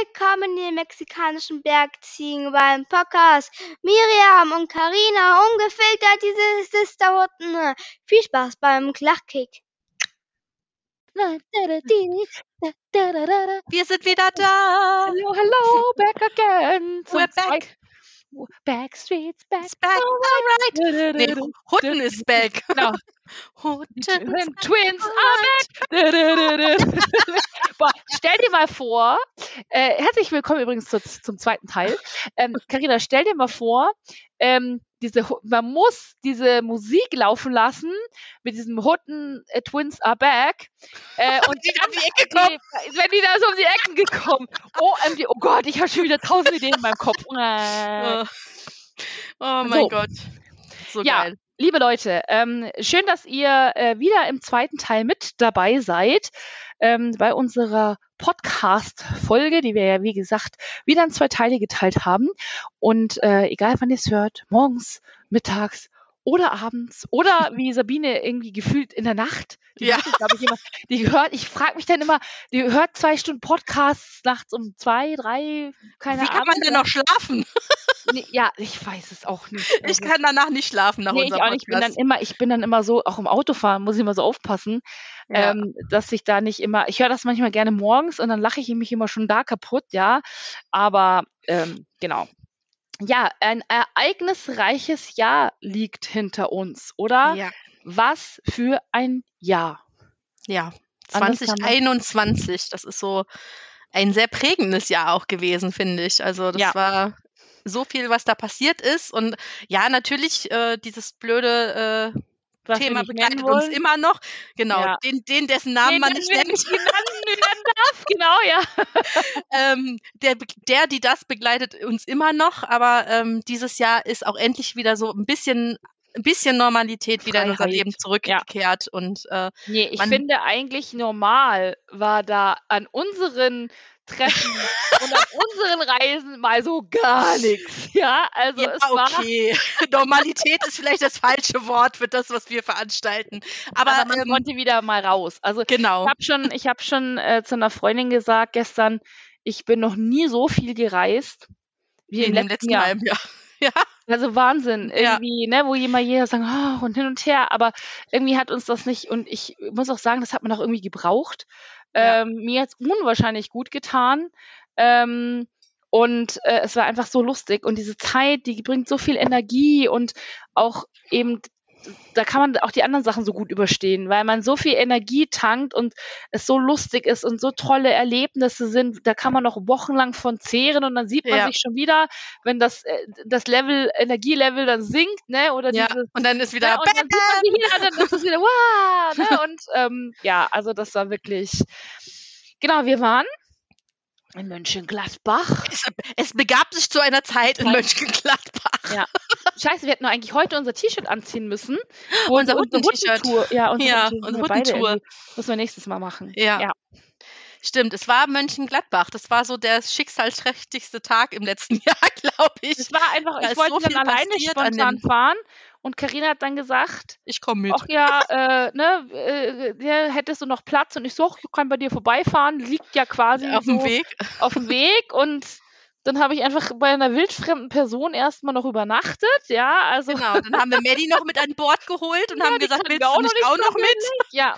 Willkommen in den mexikanischen Bergziegen beim Podcast. Miriam und Karina, ungefiltert diese Sisterhutten. Viel Spaß beim Klachkick. Wir sind wieder da. Hello, hello, back again. We're back. Backstreet's back. Back. Alright. Nee, Hutten ist back. Genau. Hutten. Twins are back. Boah, stell dir mal vor, äh, herzlich willkommen übrigens zu, zum zweiten Teil. Karina, ähm, stell dir mal vor, ähm, diese, man muss diese Musik laufen lassen mit diesem Hutten äh, Twins are back. Äh, und die um die Ecke kommen. Die, wenn die da so um die Ecken gekommen. OMG, oh Gott, ich habe schon wieder tausend Ideen in meinem Kopf. Oh, oh mein so. Gott. So ja, geil. Liebe Leute, ähm, schön, dass ihr äh, wieder im zweiten Teil mit dabei seid ähm, bei unserer Podcast-Folge, die wir ja, wie gesagt, wieder in zwei Teile geteilt haben. Und äh, egal, wann ihr es hört, morgens, mittags oder abends oder wie Sabine irgendwie gefühlt in der Nacht. Die ja. glaube ich, immer, die hört, ich frage mich dann immer, die hört zwei Stunden Podcasts nachts um zwei, drei, keine Ahnung. Wie kann man denn noch schlafen? Nee, ja, ich weiß es auch nicht. Also, ich kann danach nicht schlafen nach nee, unserem ich auch nicht. Ich bin dann immer, ich bin dann immer so, auch im Autofahren muss ich immer so aufpassen, ja. ähm, dass ich da nicht immer, ich höre das manchmal gerne morgens und dann lache ich mich immer schon da kaputt, ja. Aber ähm, genau. Ja, ein ereignisreiches Jahr liegt hinter uns, oder? Ja. Was für ein Jahr. Ja, 2021, das ist so ein sehr prägendes Jahr auch gewesen, finde ich. Also das Ja. war so viel, was da passiert ist. Und ja, natürlich, äh, dieses blöde äh, Was Thema begleitet uns wollen. immer noch. Genau, Ja. den, den, dessen Namen Den man nicht nennt. nicht darf, genau, ja. ähm, der, der, die das begleitet uns immer noch, aber ähm, dieses Jahr ist auch endlich wieder so ein bisschen, ein bisschen Normalität wieder in unser. Leben zurückgekehrt und äh, Nee, ich finde eigentlich normal war da an unseren Treffen und an unseren Reisen mal so gar nichts. Ja, also ja, es war okay. Normalität ist vielleicht das falsche Wort für das, was wir veranstalten. Aber, aber man ähm, konnte wieder mal raus. Also genau. ich habe schon, ich habe schon äh, zu einer Freundin gesagt gestern, ich bin noch nie so viel gereist wie im in dem letzten letzten Jahr. halben Jahr. Ja, Also Wahnsinn, Ja. irgendwie, ne, wo jemand jeder sagen, oh, und hin und her, aber irgendwie hat uns das nicht, und ich muss auch sagen, das hat man auch irgendwie gebraucht. Ja. Ähm, mir hat unwahrscheinlich gut getan. Ähm, und äh, es war einfach so lustig. Und diese Zeit, die bringt so viel Energie und auch eben, da kann man auch die anderen Sachen so gut überstehen, weil man so viel Energie tankt und es so lustig ist und so tolle Erlebnisse sind. Da kann man noch wochenlang von zehren und dann sieht man Ja. sich schon wieder, wenn das, äh, das Level, Energielevel dann sinkt, ne? Oder ja. dieses, Und dann ist wieder ja, und dann sieht man wieder, dann ist es wieder, wow, ne? Und ähm, ja, also das war wirklich, genau, wir waren in Mönchengladbach. es, es begab sich zu einer Zeit in. Mönchengladbach. Ja. Scheiße, wir hätten nur eigentlich heute unser T-Shirt anziehen müssen. Unser. Huttentour- Ja, unsere Ja, Huttentour. Müssen wir nächstes Mal machen. Ja. Ja. Stimmt, es war Mönchengladbach. Das war so der schicksalsträchtigste Tag im letzten Jahr, glaube ich. Es war einfach, Da ich wollte so dann alleine spontan fahren und Karina hat dann gesagt, Ich komme mit. ach ja, äh, ne, äh, hättest du noch Platz? Und ich so, ich kann bei dir vorbeifahren, liegt ja quasi auf so dem Weg. auf dem Weg und dann habe ich einfach bei einer wildfremden Person erstmal noch übernachtet, ja, also Genau, dann haben wir Maddie noch mit an Bord geholt und Ja, haben gesagt, willst du auch noch mit? ja.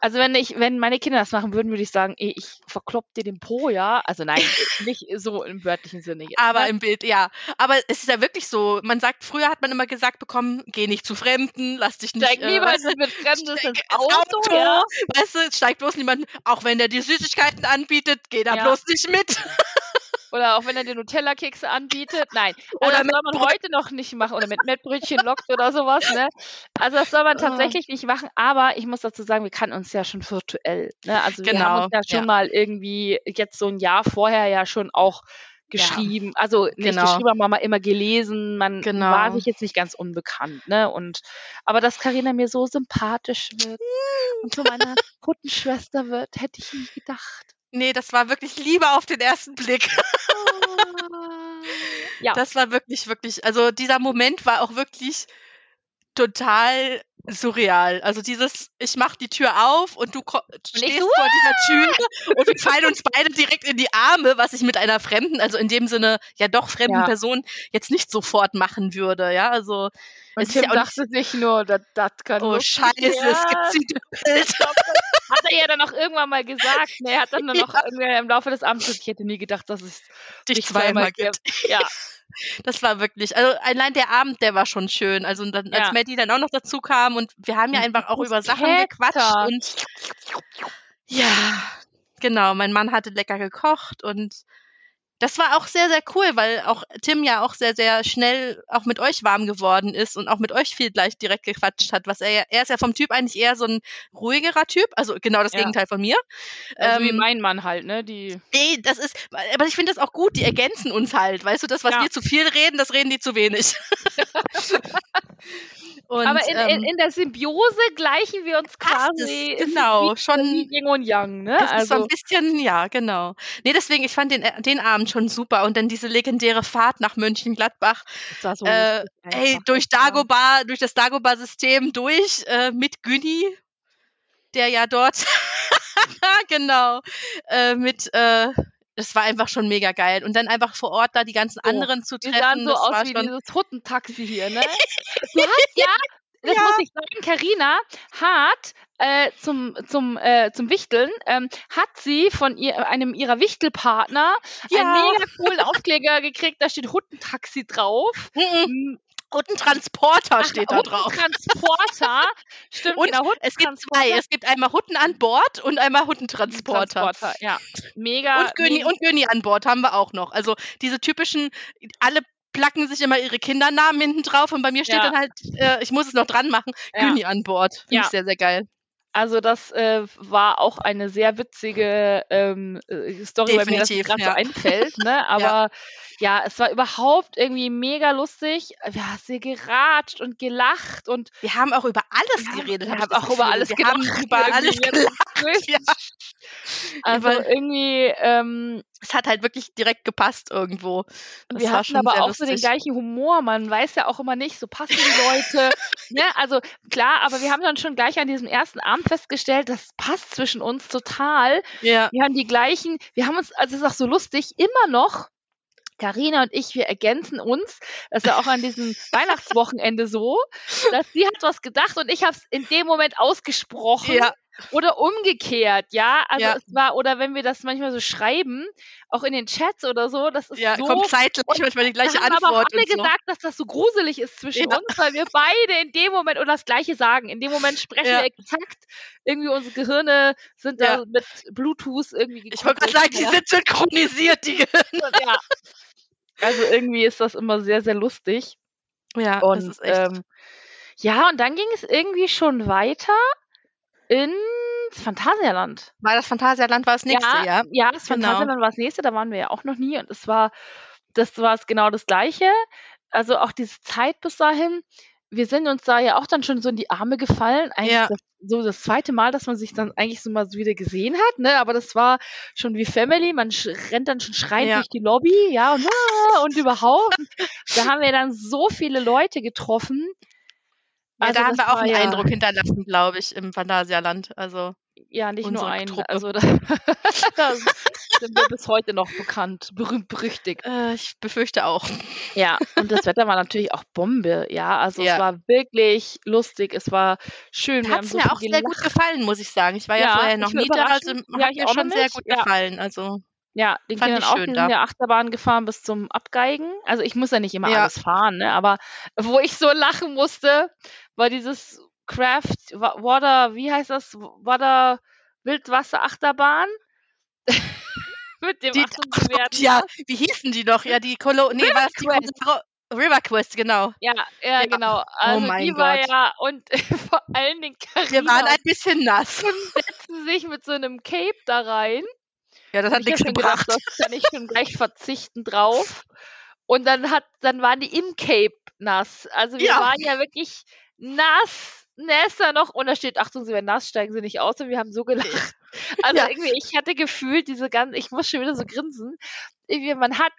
Also wenn ich, wenn meine Kinder das machen würden, würde ich sagen, ey, ich verklopp dir den Po, ja. Also nein, nicht so im wörtlichen Sinne jetzt. Aber ne? im Bild, ja. Aber es ist ja wirklich so, man sagt, früher hat man immer gesagt bekommen, geh nicht zu Fremden, lass dich nicht... Steig äh, weißt du, mit Fremdes steig ins ins Auto, ja. Weißt du, steig bloß niemand, auch wenn der dir Süßigkeiten anbietet, geh da Ja. bloß nicht mit. Oder auch wenn er dir Nutella-Kekse anbietet. Nein. Also Oder das soll man heute noch nicht machen. Oder mit Mettbrötchen lockt oder sowas, ne? Also das soll man Oh. tatsächlich nicht machen. Aber ich muss dazu sagen, wir kannten uns ja schon virtuell. Ne? Also wir Genau, haben uns ja schon ja. mal irgendwie jetzt so ein Jahr vorher ja schon auch geschrieben. Also nicht Genau. geschrieben, aber mal immer gelesen. Man Genau. war sich jetzt nicht ganz unbekannt. Ne? Und aber dass Karina mir so sympathisch wird und zu meiner Puttenschwester wird, hätte ich nie gedacht. Nee, das war wirklich Liebe auf den ersten Blick. Ja. Das war wirklich, wirklich, also dieser Moment war auch wirklich total surreal. Also dieses, ich mach die Tür auf und du ko- stehst so, vor dieser Tür und wir fallen uns beide direkt in die Arme, was ich mit einer fremden, also in dem Sinne ja doch fremden Ja. Person jetzt nicht sofort machen würde. Ja, also Und es ist Tim ja auch nicht, dachte sich nur, das das kann oh Scheiße, es werden. gibt Bild. Hat er ja dann auch irgendwann mal gesagt. Ne, er hat dann nur noch irgendwie im Laufe des Abends gesagt, ich hätte nie gedacht, dass es Dich zweimal gibt. Ja, Das war wirklich, also allein der Abend, der war schon schön. Also dann, als Ja. Maddie dann auch noch dazu kam und wir haben ja einfach auch über Sachen gequatscht und ja, genau, mein Mann hatte lecker gekocht und das war auch sehr, sehr cool, weil auch Tim ja auch sehr, sehr schnell auch mit euch warm geworden ist und auch mit euch viel gleich direkt gequatscht hat, was er ja, er ist ja vom Typ eigentlich eher so ein ruhigerer Typ, also genau das Ja. Gegenteil von mir. also wie Ähm, mein Mann halt, ne? Die, Nee, das ist, aber ich finde das auch gut, die ergänzen uns halt. Weißt du, das, was Ja. wir zu viel reden, das reden die zu wenig. Und, aber in, in, ähm, in der Symbiose gleichen wir uns quasi. es, genau, schon, Yin und Yang, ne? es ist so Also, ein bisschen, ja, genau. Nee, deswegen, ich fand den, äh, den Abend schon super und dann diese legendäre Fahrt nach Mönchengladbach, das war so äh, ey, durch Das Dagobah, durch das Dagobah-System durch, äh, mit Günni, der ja dort, genau, äh, mit, das war einfach schon mega geil. Und dann einfach vor Ort da die ganzen So, anderen zu treffen, sahen so aus wie dieses Huttentaxi hier, ne? Du hast ja, das Ja. muss ich sagen, Carina hat äh, zum, zum, äh, zum Wichteln, ähm, hat sie von ihr, einem ihrer Wichtelpartner einen Ja. mega coolen Aufkleber gekriegt, da steht Huttentaxi drauf. Mhm. Und ein Transporter Ach, steht da drauf. Huttentransporter. Stimmt, Und genau, Es gibt zwei. Es gibt einmal Hutten an Bord und einmal Huttentransporter. Transporter, ja. Mega. Und Göni, mega und Göni an Bord haben wir auch noch. Also diese typischen, alle placken sich immer ihre Kindernamen hinten drauf und bei mir steht Ja. dann halt, äh, ich muss es noch dran machen, Ja. Göni an Bord. Finde Ja. ich sehr, sehr geil. Also das äh, war auch eine sehr witzige ähm, äh, Story, weil mir das Definitiv, gerade ja. so einfällt. Ne? Aber ja. es war überhaupt irgendwie mega lustig. Wir haben sehr geratscht und gelacht und Wir haben auch über alles haben, geredet. wir haben auch über alles Wir haben gelacht. über irgendwie alles gelacht. Ja. Also Über- irgendwie, ähm, Es hat halt wirklich direkt gepasst irgendwo. Das wir war hatten aber auch so den lustig. gleichen Humor. Man weiß ja auch immer nicht, so passen die Leute. ne? Also klar, aber wir haben dann schon gleich an diesem ersten Abend festgestellt, das passt zwischen uns total. Ja. Wir haben die gleichen, wir haben uns, also es ist auch so lustig, immer noch, Karina und ich, wir ergänzen uns. Das ist ja auch an diesem Weihnachtswochenende so, dass sie hat was gedacht und ich habe es in dem Moment ausgesprochen Ja. oder umgekehrt, ja. Also Ja. es war, oder wenn wir das manchmal so schreiben, auch in den Chats oder so, das ist Ja, so. kommt zeitgleich manchmal die gleiche haben aber auch Antwort. alle so. gesagt, dass das so gruselig ist zwischen Ja. uns, weil wir beide in dem Moment oder das Gleiche sagen. In dem Moment sprechen Ja. wir exakt. Irgendwie unsere Gehirne sind da mit Bluetooth irgendwie Ich wollte gerade sagen, die sind synchronisiert, die Gehirne. ja. Also irgendwie ist das immer sehr, sehr lustig. Ja, das Und ist echt. ähm, ja, und dann ging es irgendwie schon weiter ins Phantasialand. war das Phantasialand war das nächste, ja? ja, ja, das Genau. Phantasialand war das nächste, da waren wir ja auch noch nie und es war, das war es genau das Gleiche. Also auch diese Zeit bis dahin, wir sind uns da ja auch dann schon so in die Arme gefallen. Eigentlich Ja. das, so das zweite Mal, dass man sich dann eigentlich so mal so wieder gesehen hat, ne? Aber das war schon wie Family, man rennt dann schon schreiend Ja. durch die Lobby, ja, und, ah, und überhaupt. da haben wir dann so viele Leute getroffen. Ja, Also da haben wir auch einen ja- Eindruck hinterlassen, glaube ich, im Phantasialand. Also, Ja, nicht nur einen. Truppe. Also da, da sind wir bis heute noch bekannt, berühmt, berüchtigt. äh, ich befürchte auch. Ja, und das Wetter war natürlich auch Bombe, ja. Also Ja. es war wirklich lustig, es war schön. Hat es so mir auch sehr gut gefallen, muss ich sagen. Ich war ja, Ja, vorher noch nie da, also hat Ja, ich mir schon sehr gut gefallen. Also, Ja, den Fand Kindern ich auch, schön die sind ja Achterbahn gefahren bis zum Abgeigen. Also ich muss ja nicht immer Ja. alles fahren, ne? Aber wo ich so lachen musste, war dieses Craft Wa- Water, wie heißt das? Water Wildwasser Achterbahn. Mit dem Die- Achtungsgewehr. ja, wie hießen die noch? Ja, die Kolo, nee, River war die Quest. Kolo River Quest, genau. Ja, ja, Ja. genau. Also mein die war Gott. ja und vor allen Dingen Carina Wir waren ein bisschen nass. setzten sich mit so einem Cape da rein. Ja, das hat ich nichts schon gedacht, gebracht. das kann ich schon gleich verzichten drauf. Und dann hat, dann waren die im Cape nass. Also wir Ja. waren ja wirklich nass, nässer noch. Und da steht, Achtung, sie werden nass, steigen sie nicht aus. Und wir haben so gelacht. Also Ja. irgendwie, ich hatte gefühlt diese ganze, ich muss schon wieder so grinsen. Irgendwie, man hat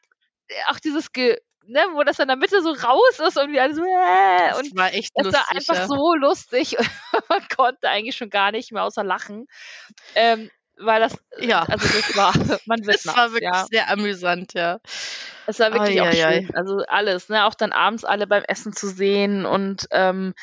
auch dieses Ge ne, wo das in der Mitte so raus ist und wir alle so, äh, Das und war echt das lustig. war einfach ja. so lustig. Man konnte eigentlich schon gar nicht mehr außer lachen. Ähm, weil das, Ja. also das war, man wird Das war nass, wirklich ja. sehr amüsant, ja. Es war wirklich auch Eieiei. schön. Also alles, ne? Auch dann abends alle beim Essen zu sehen und ähm,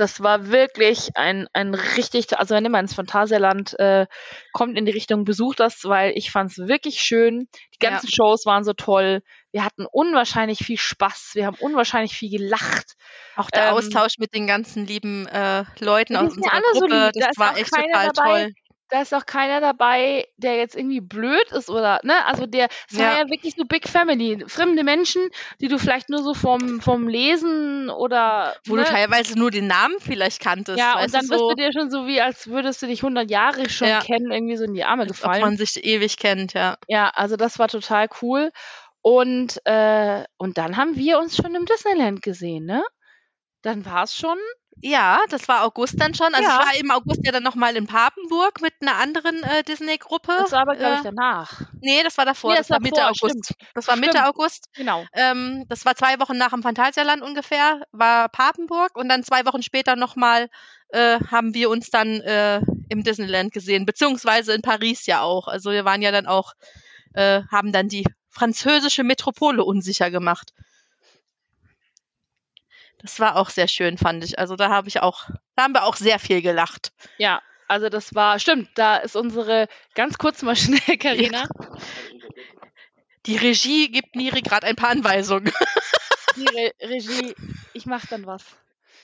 das war wirklich ein, ein richtig, also wenn ihr mal ins Phantasialand äh, kommt in die Richtung, besucht das, weil ich fand es wirklich schön. Die Ja. ganzen Shows waren so toll. Wir hatten unwahrscheinlich viel Spaß. Wir haben unwahrscheinlich viel gelacht. Auch der Ähm, Austausch mit den ganzen lieben äh, Leuten aus ja unserer alle so Gruppe, lieb. Da das ist war echt total dabei, toll. Da ist auch keiner dabei, der jetzt irgendwie blöd ist oder, ne? Also der, es war Ja. wirklich so Big Family. Fremde Menschen, die du vielleicht nur so vom, vom Lesen oder, Wo ne? du teilweise nur den Namen vielleicht kanntest, Ja, und dann du, bist so, du dir schon so wie, als würdest du dich 100 Jahre schon Ja. kennen, irgendwie so in die Arme als ob gefallen. man sich ewig kennt, ja. Ja, also das war total cool. Und, äh, und dann haben wir uns schon im Disneyland gesehen, ne? Dann war es schon. Ja, das war August dann schon. Also Ja. ich war im August ja dann nochmal in Papenburg mit einer anderen äh, Disney-Gruppe. Das war aber, glaube ich, Äh, danach. nee, das war davor. Nee, das das war Mitte August. Das war Mitte Stimmt. August. Genau. Ähm, das war zwei Wochen nach dem Phantasialand ungefähr, war Papenburg und dann zwei Wochen später nochmal äh, haben wir uns dann äh, im Disneyland gesehen, beziehungsweise in Paris ja auch. Also wir waren ja dann auch, äh, haben dann die französische Metropole unsicher gemacht. Das war auch sehr schön, fand ich. Also da habe ich auch, da haben wir auch sehr viel gelacht. Ja, also das war, stimmt, da ist unsere, ganz kurz mal schnell, Karina, Die Regie gibt Miri gerade ein paar Anweisungen. die Re Regie, ich mach dann was.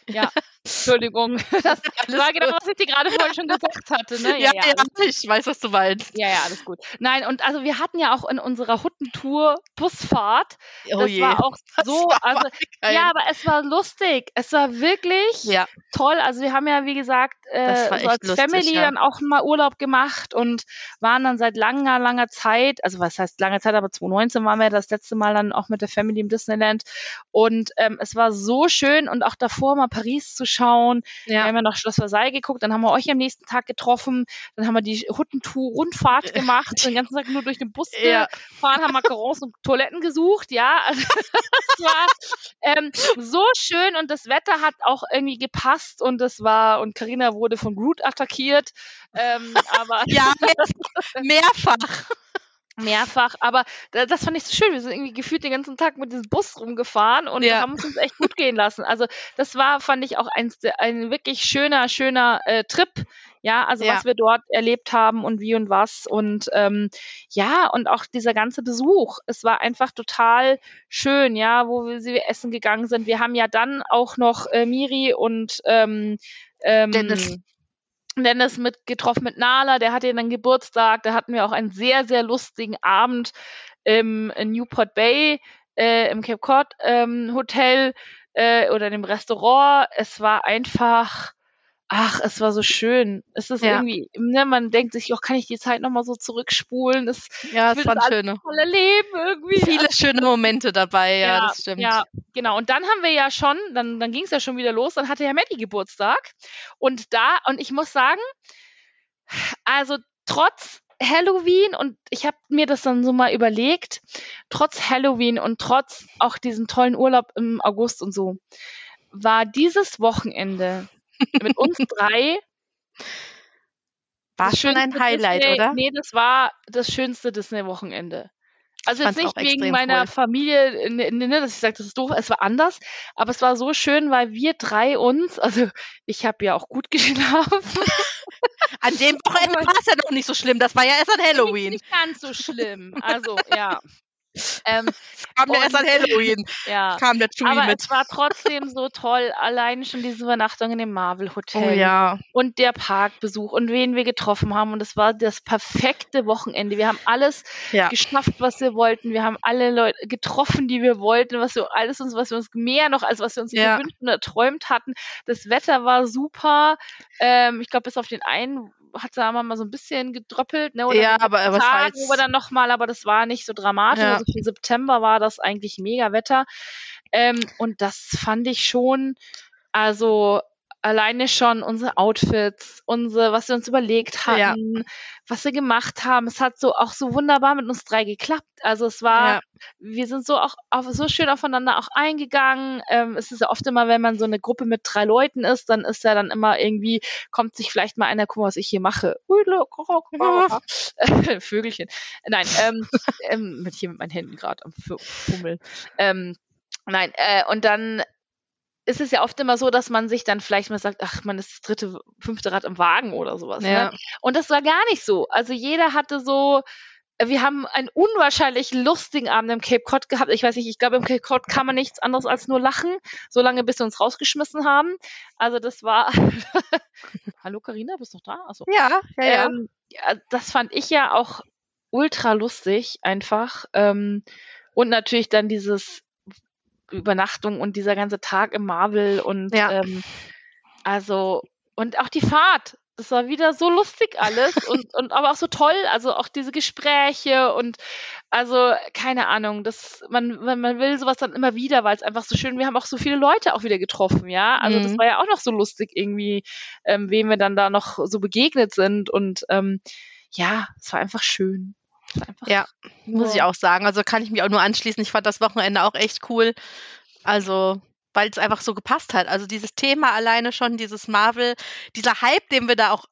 Ja, Entschuldigung. Das war genau, was ich dir gerade vorhin schon gesagt hatte, ne? Ja, ja, ich weiß, was du meinst. Ja, ja, alles gut. Nein, und also wir hatten ja auch in unserer Huttentour Busfahrt. Oh das je. war auch so, war also ja, aber es war lustig. Es war wirklich ja, toll. Also wir haben ja, wie gesagt, äh, so als lustig, Family ja. dann auch mal Urlaub gemacht und waren dann seit langer, langer Zeit, also was heißt langer Zeit, aber 2019 waren wir das letzte Mal dann auch mit der Family im Disneyland. Und ähm, es war so schön und auch davor mal Paris zu schauen. Wir ja. haben ja noch Schloss Versailles geguckt, dann haben wir euch am nächsten Tag getroffen, dann haben wir die Huttentour-Rundfahrt gemacht, den ganzen Tag nur durch den Bus Ja. gefahren, haben Macarons und Toiletten gesucht, ja. Also, das war ähm, so schön und das Wetter hat auch irgendwie gepasst und das war, und Karina wurde von Groot attackiert, ähm, aber Ja, mehr- mehrfach. Mehrfach, aber da- das fand ich so schön. Wir sind irgendwie gefühlt den ganzen Tag mit diesem Bus rumgefahren und Ja. haben es uns echt gut gehen lassen. Also das war, fand ich auch ein, ein wirklich schöner, schöner äh, Trip. Ja, also Ja. was wir dort erlebt haben und wie und was und ähm, ja und auch dieser ganze Besuch. Es war einfach total schön, ja, wo wir sie essen gegangen sind. Wir haben ja dann auch noch äh, Miri und ähm, ähm, Dennis. Dennis mit getroffen mit Nala, der hatte dann Geburtstag, da hatten wir auch einen sehr, sehr lustigen Abend im in Newport Bay, äh, im Cape Cod ähm, Hotel äh, oder dem Restaurant. Es war einfach, ach, es war so schön. Es ist Ja. irgendwie, ne, man denkt sich, oh, kann ich die Zeit nochmal so zurückspulen? Das Ja, es waren schöne. volle Leben irgendwie. Viele schöne Momente dabei, ja, das stimmt. Ja, genau. Und dann haben wir ja schon, dann, dann ging es ja schon wieder los, dann hatte ja Maddie Geburtstag. Und da, und ich muss sagen, also trotz Halloween und ich habe mir das dann so mal überlegt, trotz Halloween und trotz auch diesen tollen Urlaub im August und so, war dieses Wochenende mit uns drei War schon ein Highlight, Disney, oder? Nee, das war das schönste Disney-Wochenende. Also jetzt nicht wegen meiner cool. Familie, ne, ne, ne, dass ich sage, das ist doof, es war anders, aber es war so schön, weil wir drei uns, also ich habe ja auch gut geschlafen, An dem Wochenende war es ja noch nicht so schlimm. Das war ja erst an Halloween. nicht ganz so schlimm, also ja. Ähm, Kam ja erst an Halloween. ja. Kam der Chewie Aber mit. es war trotzdem so toll, allein schon diese Übernachtung in dem Marvel Oh Hotel. ja. und der Parkbesuch und wen wir getroffen haben. Und es war das perfekte Wochenende. Wir haben alles Ja. geschafft, was wir wollten. Wir haben alle Leute getroffen, die wir wollten, was wir alles uns, was wir uns mehr noch als was wir uns Ja. gewünscht und erträumt hatten. Das Wetter war super. Ähm, ich glaube, bis auf den einen hat es einmal mal so ein bisschen gedröppelt, ne? Oder Ja, aber Tagen, heißt- wo wir dann noch mal, aber das war nicht so dramatisch. Ja. Also für September war das eigentlich mega Wetter. Ähm, und das fand ich schon, also alleine schon unsere Outfits, unsere, was wir uns überlegt hatten, ja. was wir gemacht haben. Es hat so auch so wunderbar mit uns drei geklappt. Also es war, ja. wir sind so auch auf, so schön aufeinander auch eingegangen. Ähm, es ist ja oft immer, wenn man so eine Gruppe mit drei Leuten ist, dann ist ja dann immer irgendwie, kommt sich vielleicht mal einer, guck mal, was ich hier mache. Vögelchen. Nein, ähm, ähm, mit hier mit meinen Händen gerade am Fummeln. Ähm, Nein, äh, und dann ist es ja oft immer so, dass man sich dann vielleicht mal sagt, ach, man ist das dritte, fünfte Rad im Wagen oder sowas. Ne? Ja. Ne? Und das war gar nicht so. Also jeder hatte so, wir haben einen unwahrscheinlich lustigen Abend im Cape Cod gehabt. Ich weiß nicht, ich glaube, im Cape Cod kann man nichts anderes als nur lachen, solange bis sie uns rausgeschmissen haben. Also das war. Hallo Karina, bist du noch da? Achso. Ja, ja, ähm, ja. Das fand ich ja auch ultra lustig, einfach. Ähm, und natürlich dann dieses Übernachtung und dieser ganze Tag im Marvel und ja. ähm, also und auch die Fahrt. Das war wieder so lustig alles und, und aber auch so toll, also auch diese Gespräche und also keine Ahnung, das man man will sowas dann immer wieder, weil es einfach so schön. Wir haben auch so viele Leute auch wieder getroffen, ja. Also mhm. das war ja auch noch so lustig irgendwie, ähm, wem wir dann da noch so begegnet sind und ähm, ja, es war einfach schön. Ja, muss ich auch sagen. Also kann ich mich auch nur anschließen. Ich fand das Wochenende auch echt cool. Also, weil es einfach so gepasst hat. Also dieses Thema alleine schon, dieses Marvel, dieser Hype, den wir da auch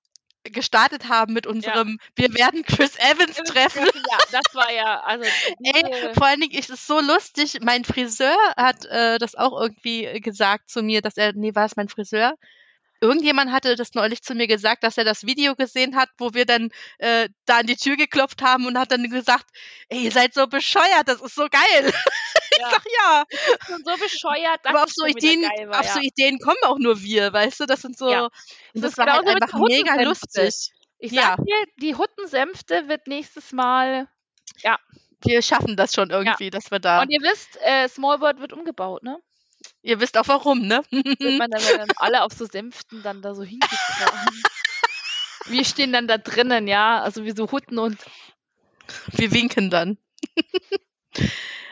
gestartet haben mit unserem ja. Wir werden Chris Evans treffen. Ja, das war ja, also. Ey, vor allen Dingen ist es so lustig. Mein Friseur hat äh, das auch irgendwie gesagt zu mir, dass er, nee, war es mein Friseur? Irgendjemand hatte das neulich zu mir gesagt, dass er das Video gesehen hat, wo wir dann äh, da an die Tür geklopft haben und hat dann gesagt, ey, ihr seid so bescheuert, das ist so geil. Ja. ich sag ja. so bescheuert, dass Aber auf so Ideen, war, auf ja. so Ideen kommen auch nur wir, weißt du? Das sind so, ja. das, das war halt einfach mega lustig. Ich sag dir, die Huttensenfte wird nächstes Mal, ja. Wir schaffen das schon irgendwie, dass wir da. Und ihr wisst, äh, Smallbird wird umgebaut, ne? Ihr wisst auch warum, ne? Wird man dann, dann alle auf so Sänften dann da so hingetragen. wir stehen dann da drinnen, ja, also wie so Hutten und wir winken dann.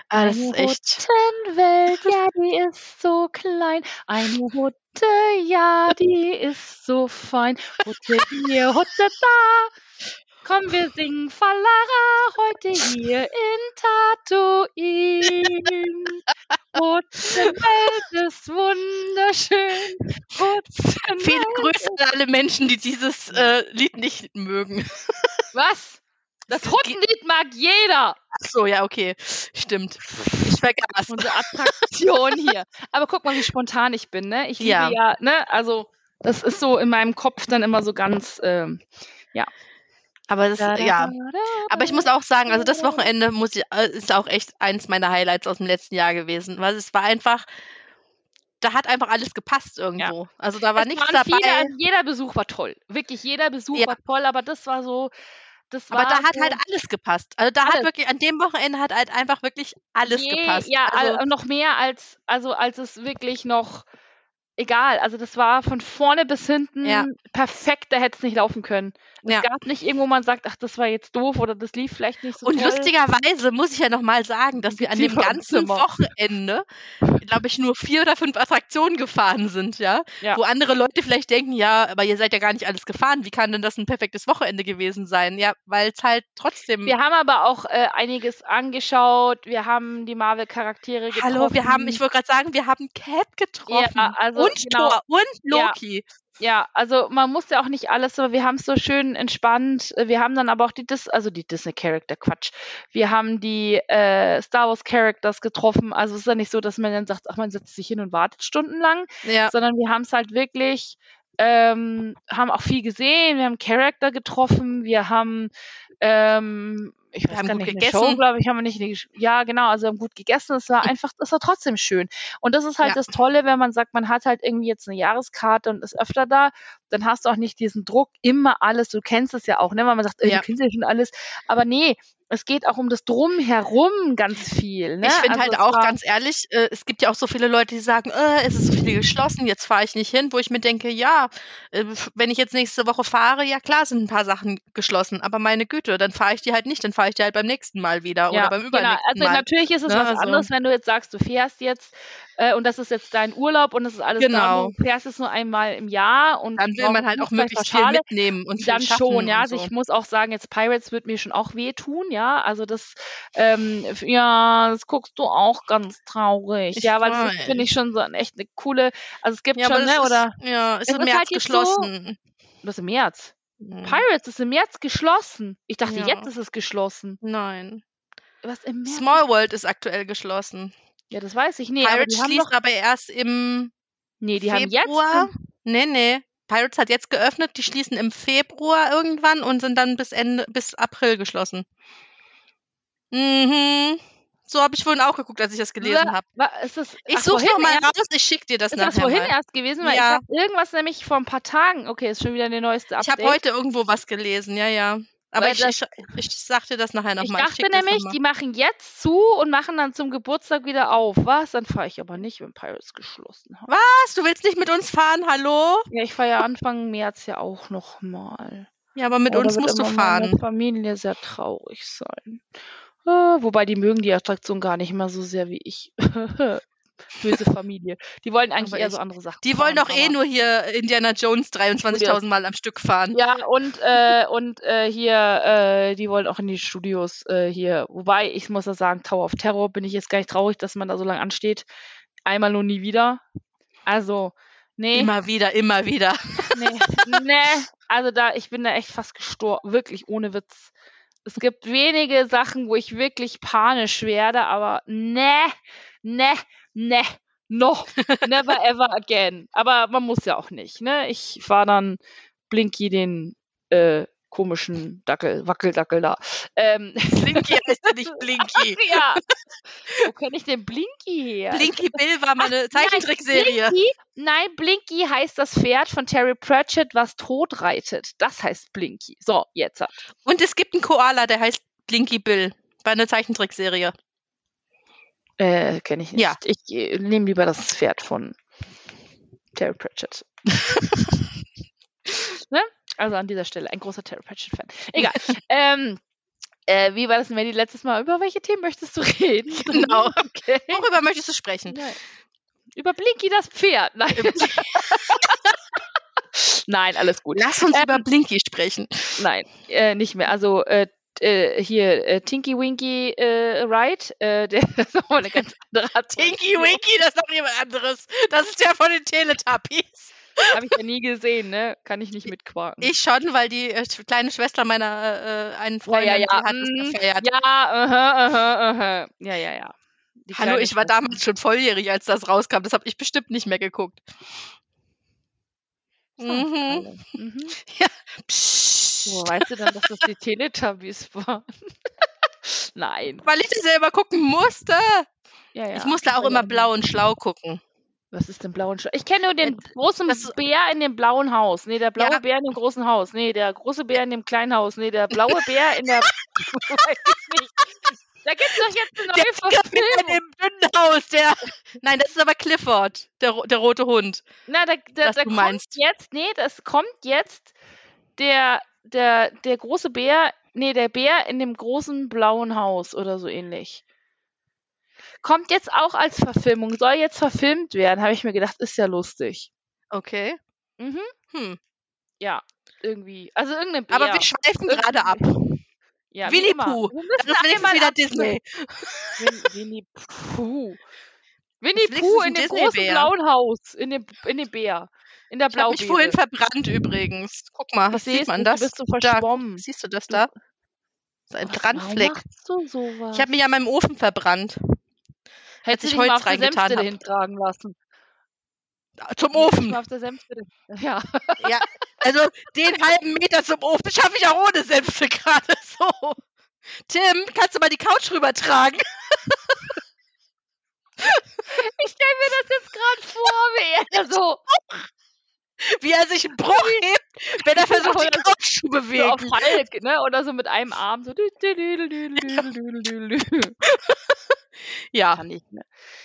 ah, das ist echt. Huttenwelt, ja, die ist so klein. Eine Hutte, ja, die ist so fein. Hutte hier, Hutte da. Komm, wir singen Falara heute hier in Tatooine. Welt ist wunderschön. Putzenwelt Viele Grüße an alle Menschen, die dieses äh, Lied nicht mögen. Was? Das Huttenlied mag jeder. Ach so, ja, okay. Stimmt. Ich vergaß. Unsere Attraktion hier. Aber guck mal, wie spontan ich bin, ne? Ich liebe ja, ja ne? Also, das ist so in meinem Kopf dann immer so ganz, ähm, ja. Aber das, ja. Aber ich muss auch sagen, also das Wochenende muss ich, äh, ist auch echt eins meiner Highlights aus dem letzten Jahr gewesen, weil es war einfach, da hat einfach alles gepasst irgendwo. Ja. Also da war es nichts dabei. Jeder, jeder, Besuch war toll. Wirklich, jeder Besuch ja. war toll, aber das war so. Das aber da hat so halt alles gepasst. Also da alles. hat wirklich, an dem Wochenende hat halt einfach wirklich alles Je, gepasst. Ja, also, noch mehr als, also als es wirklich noch egal. Also das war von vorne bis hinten ja. perfekt, da hätte es nicht laufen können. Es ja. gab nicht irgendwo, man sagt, ach, das war jetzt doof oder das lief vielleicht nicht so Und toll. lustigerweise muss ich ja nochmal sagen, dass wir an dem ganzen Wochenende, glaube ich, nur vier oder fünf Attraktionen gefahren sind, ja? ja? Wo andere Leute vielleicht denken, ja, aber ihr seid ja gar nicht alles gefahren. Wie kann denn das ein perfektes Wochenende gewesen sein? Ja, weil es halt trotzdem. Wir haben aber auch äh, einiges angeschaut. Wir haben die Marvel-Charaktere getroffen. Hallo, wir haben, ich wollte gerade sagen, wir haben Cap getroffen. Ja, also, und genau. Thor und Loki. Ja. Ja, also man muss ja auch nicht alles, aber wir haben es so schön entspannt. Wir haben dann aber auch die Dis also die Disney Character Quatsch. Wir haben die äh, Star Wars Characters getroffen. Also es ist ja nicht so, dass man dann sagt, ach man setzt sich hin und wartet stundenlang, ja. sondern wir haben es halt wirklich ähm, haben auch viel gesehen. Wir haben Charakter getroffen. Wir haben ähm, ich weiß haben gut nicht, gegessen. Glaube ich, haben wir nicht. Ja, genau, also haben gut gegessen. Es war einfach, es war trotzdem schön. Und das ist halt ja. das Tolle, wenn man sagt, man hat halt irgendwie jetzt eine Jahreskarte und ist öfter da, dann hast du auch nicht diesen Druck, immer alles, du kennst es ja auch, ne? Weil man sagt, äh, ja. du kennst ja schon alles. Aber nee, es geht auch um das Drumherum ganz viel. Ne? Ich finde also halt auch ganz ehrlich, äh, es gibt ja auch so viele Leute, die sagen, äh, es ist so viel geschlossen, jetzt fahre ich nicht hin, wo ich mir denke, ja, äh, wenn ich jetzt nächste Woche fahre, ja klar sind ein paar Sachen geschlossen, aber meine Güte, dann fahre ich die halt nicht, dann fahre ich die halt beim nächsten Mal wieder Ja, oder beim genau. übernächsten Also Mal. natürlich ist es Ne, was also- anderes, wenn du jetzt sagst, du fährst jetzt äh, und das ist jetzt dein Urlaub und das ist alles da, Genau. du fährst es nur einmal im Jahr und Dann will man halt auch möglichst viel mitnehmen und dann schon, ja. Also so. ich muss auch sagen, jetzt Pirates wird mir schon auch wehtun, ja. Also das, ähm, ja, das guckst du auch ganz traurig, Ich ja, weil das weiß. finde ich schon so echt eine coole, also es gibt Ja, schon, das ne, ist, oder ja, ist es im März halt jetzt so- geschlossen. das ist im März. Hm. Pirates ist im März geschlossen. Ich dachte, Ja. jetzt ist es geschlossen. Nein. Was im März? Small World ist aktuell geschlossen. Ja, das weiß ich. Nee, aber Pirates haben schließt doch, aber erst im nee, die haben jetzt, Februar. Nee, nee. Pirates hat jetzt geöffnet, die schließen im Februar irgendwann und sind dann bis Ende, bis April geschlossen. Mhm. So habe ich vorhin auch geguckt, als ich das gelesen habe. ist Ich suche vorhin noch mal erst? raus, ich schicke dir das Ist nachher das vorhin mal. erst gewesen? Weil Ja. ich habe irgendwas nämlich vor ein paar Tagen. Okay, ist schon wieder der neueste Ich Update. habe heute irgendwo was gelesen, ja, ja. Aber Weil ich, das- ich, ich sag dir das nachher ich nochmal. dachte nämlich, die machen jetzt zu und machen dann zum Geburtstag wieder auf. Was? Dann fahre ich aber nicht, wenn Pirates geschlossen haben. Was? Du willst nicht mit uns fahren? Hallo? Ja, ich fahre ja Anfang März ja auch noch mal. Ja, aber mit da uns musst du immer meine fahren. Familie sehr traurig sein. Ah, wobei die mögen die Attraktion gar nicht mehr so sehr wie ich. Böse Familie. Die wollen eigentlich Aber eher so andere Sachen. Die fahren, wollen doch eh nur hier Indiana Jones 23.000 Mal am Stück fahren. Ja, und, äh, und äh, hier, äh, die wollen auch in die Studios äh, hier. Wobei, ich muss ja sagen, Tower of Terror bin ich jetzt gar nicht traurig, dass man da so lange ansteht. Einmal nur nie wieder. Also, nee, Immer wieder, immer wieder. nee, nee. Also da, ich bin da echt fast gestorben. Wirklich, ohne Witz. Es gibt wenige Sachen, wo ich wirklich panisch werde, aber ne, ne, ne, no, never ever again. Aber man muss ja auch nicht, ne? Ich war dann Blinky den äh, komischen Dackel, Wackeldackel da. Ähm, Blinky heißt ja nicht Blinky. ja. Wo kenne ich den Blinky her? Blinky Bill war mal eine Zeichentrickserie. Nein, Blinky heißt das Pferd von Terry Pratchett, was tot reitet. Das heißt Blinky. So, jetzt. Und es gibt einen Koala, der heißt Blinky Bill. War eine Zeichentrickserie. Äh, kenne ich nicht. Ja. Ich äh, nehme lieber das Pferd von Terry Pratchett. Also an dieser Stelle ein großer Terry Pratchett-Fan. Egal. ähm, äh, wie war das denn, Melly, letztes Mal? Über welche Themen möchtest du reden? Genau. Okay. Worüber möchtest du sprechen? Nein. Über Blinky das Pferd. Nein. Nein, alles gut. Lass uns Ähm, über Blinky sprechen. Nein, äh, nicht mehr. Also äh, äh, hier äh, Tinky Winky äh, Ride, äh, der ist nochmal eine ganz andere Attraktion. Tinky Winky, das ist doch jemand anderes. Das ist der von den Teletubbies. Habe ich ja nie gesehen, ne? Kann ich nicht mitquaken. Ich schon, weil die äh, kleine Schwester meiner äh, einen Freundin, ja, ja, die hat es gefeiert. Ja, aha, aha, aha. Ja, ja, ja. Die Hallo, ich war damals schon volljährig, als das rauskam. Das habe ich bestimmt nicht mehr geguckt. Mhm. Mhm. Psst. Wo weißt du denn, dass das die Teletubbies waren? Nein. Weil ich das selber gucken musste. Ja, ja. ich musste auch immer blau und schlau gucken. Was ist denn blau und schlau? Ich kenne nur den großen das- Bär in dem blauen Haus. Nee, der blaue Ja. Bär in dem großen Haus. Nee, der große Bär in dem kleinen Haus. Nee, der blaue Bär in der. Weiß ich nicht. Da gibt's doch jetzt eine neue Der Verfilmung. in dem dünnen Haus, der. Nein, das ist aber Clifford, der, der rote Hund. Na, da, da, da kommt meinst. jetzt, nee, das kommt jetzt der, der, der große Bär, nee, der Bär in dem großen blauen Haus oder so ähnlich. Kommt jetzt auch als Verfilmung, soll jetzt verfilmt werden, habe ich mir gedacht, ist ja lustig. Okay. Mhm. Hm. Ja, irgendwie. Also irgendein Bär. Aber wir schweifen gerade ab. ja, Winnie. Pooh. Das ist einmal wieder ab- Disney. Win, Winnie Pooh. Winnie Pooh ein in dem großen blauen Haus, in dem, in dem Bär. In der Ich habe mich vorhin verbrannt übrigens. Guck mal, Ich sieht man das? Du bist so Da. verschwommen. Siehst du das da? So ein Was, Brandfleck. Machst du sowas? Ich habe mich an meinem Ofen verbrannt. Hättest ich du dich mal Holz reingetan hab. hintragen lassen. Zum du dich Ofen. Auf der Senfstelle. Ja. Ja, also den halben Meter zum Ofen schaffe ich auch ohne Senfte gerade so. Tim, kannst du mal die Couch rübertragen? Ich stelle mir das jetzt gerade vor, wie er so, Wie er sich einen Bruch hebt, wenn er versucht, die Couch zu so auf bewegen. Falk, ne? Oder so mit einem Arm so. Ja. Kann ich, ne?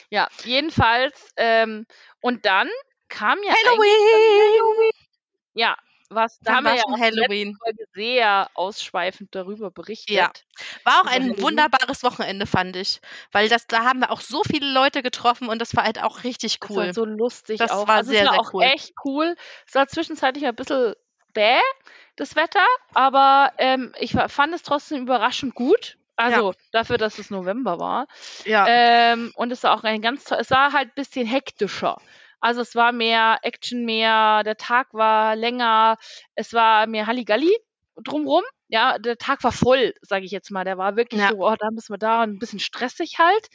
Ja, jedenfalls, ähm, und dann kam ja eigentlich- Halloween! Ja, was, da haben wir ja auch Halloween. Sehr ausschweifend darüber berichtet. Ja. War auch ein Halloween. wunderbares Wochenende, fand ich. Weil das, da haben wir auch so viele Leute getroffen und das war halt auch richtig Das cool. war so lustig Das auch. war also sehr, es war sehr auch cool. echt cool. Es war zwischenzeitlich ein bisschen bäh, das Wetter, aber ähm, ich fand es trotzdem überraschend gut. Also dafür, dass es November war. ja. Ähm, und es war auch ein ganz es war halt ein bisschen hektischer. Also es war mehr Action, mehr, der Tag war länger, es war mehr Halligalli drumrum. Ja, der Tag war voll, sage ich jetzt mal. Der war wirklich Ja. so, oh, da müssen wir da und ein bisschen stressig halt.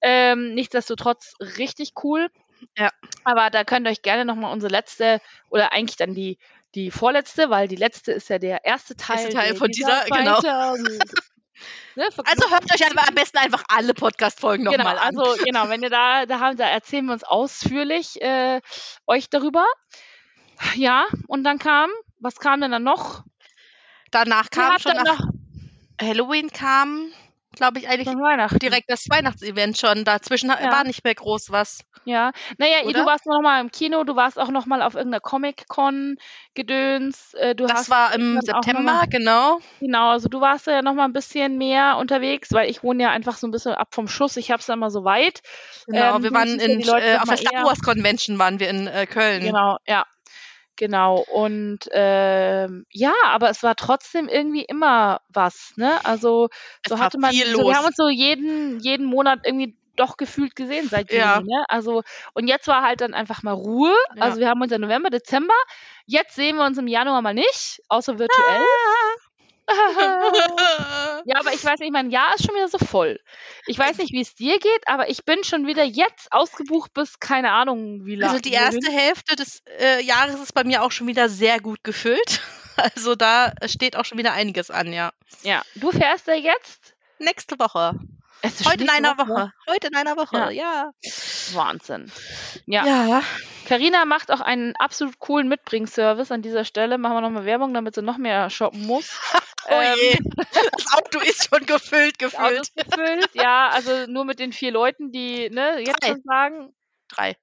Ähm, nichtsdestotrotz richtig cool. Ja. Aber da könnt ihr euch gerne nochmal unsere letzte oder eigentlich dann die, die vorletzte, weil die letzte ist ja der erste Teil, Erste Teil von dieser- genau. Seite. Ne, Also hört euch am besten einfach alle Podcast-Folgen genau, nochmal an. also genau, wenn ihr da, da haben, da erzählen wir uns ausführlich äh, euch darüber. Ja, und dann kam, was kam denn dann noch? Danach kam schon nach noch Halloween kam, glaube ich, eigentlich direkt das Weihnachtsevent schon. Dazwischen Ja. war nicht mehr groß was. Ja, naja, Oder? du warst noch mal im Kino, du warst auch noch mal auf irgendeiner Comic-Con-Gedöns. Äh, du Das war im September, genau. Genau, also du warst ja noch mal ein bisschen mehr unterwegs, weil ich wohne ja einfach so ein bisschen ab vom Schuss. Ich hab's ja immer so weit. Genau, Ähm, wir waren ja in, Leute äh, auf der Star. Wars Convention waren wir in äh, Köln. Genau, ja. Genau. Und ähm, ja, aber es war trotzdem irgendwie immer was, ne? Also Es so hatte man, so, wir haben uns so jeden, jeden Monat irgendwie doch gefühlt gesehen seit Juni, Ja. ne? Also, und jetzt war halt dann einfach mal Ruhe. Ja. Also wir haben uns ja November, Dezember. Jetzt sehen wir uns im Januar mal nicht, außer virtuell. Ja, aber ich weiß nicht, mein Jahr ist schon wieder so voll. Ich weiß nicht, wie es dir geht, aber ich bin schon wieder jetzt ausgebucht bis keine Ahnung wie lange. Also die erste Hälfte des äh, Jahres ist bei mir auch schon wieder sehr gut gefüllt. Also da steht auch schon wieder einiges an, ja. Ja, du fährst ja jetzt. Nächste Woche. Heute in einer Woche. Heute in einer Woche, Ja. ja. Wahnsinn. Ja, Ja. Carina macht auch einen absolut coolen Mitbringservice an dieser Stelle. Machen wir nochmal Werbung, damit sie noch mehr shoppen muss. Oh Ähm, je. Das Auto ist schon gefüllt, Das Auto gefüllt. ist gefüllt. Ja, also nur mit den vier Leuten, die ne, jetzt Drei. schon sagen. Drei.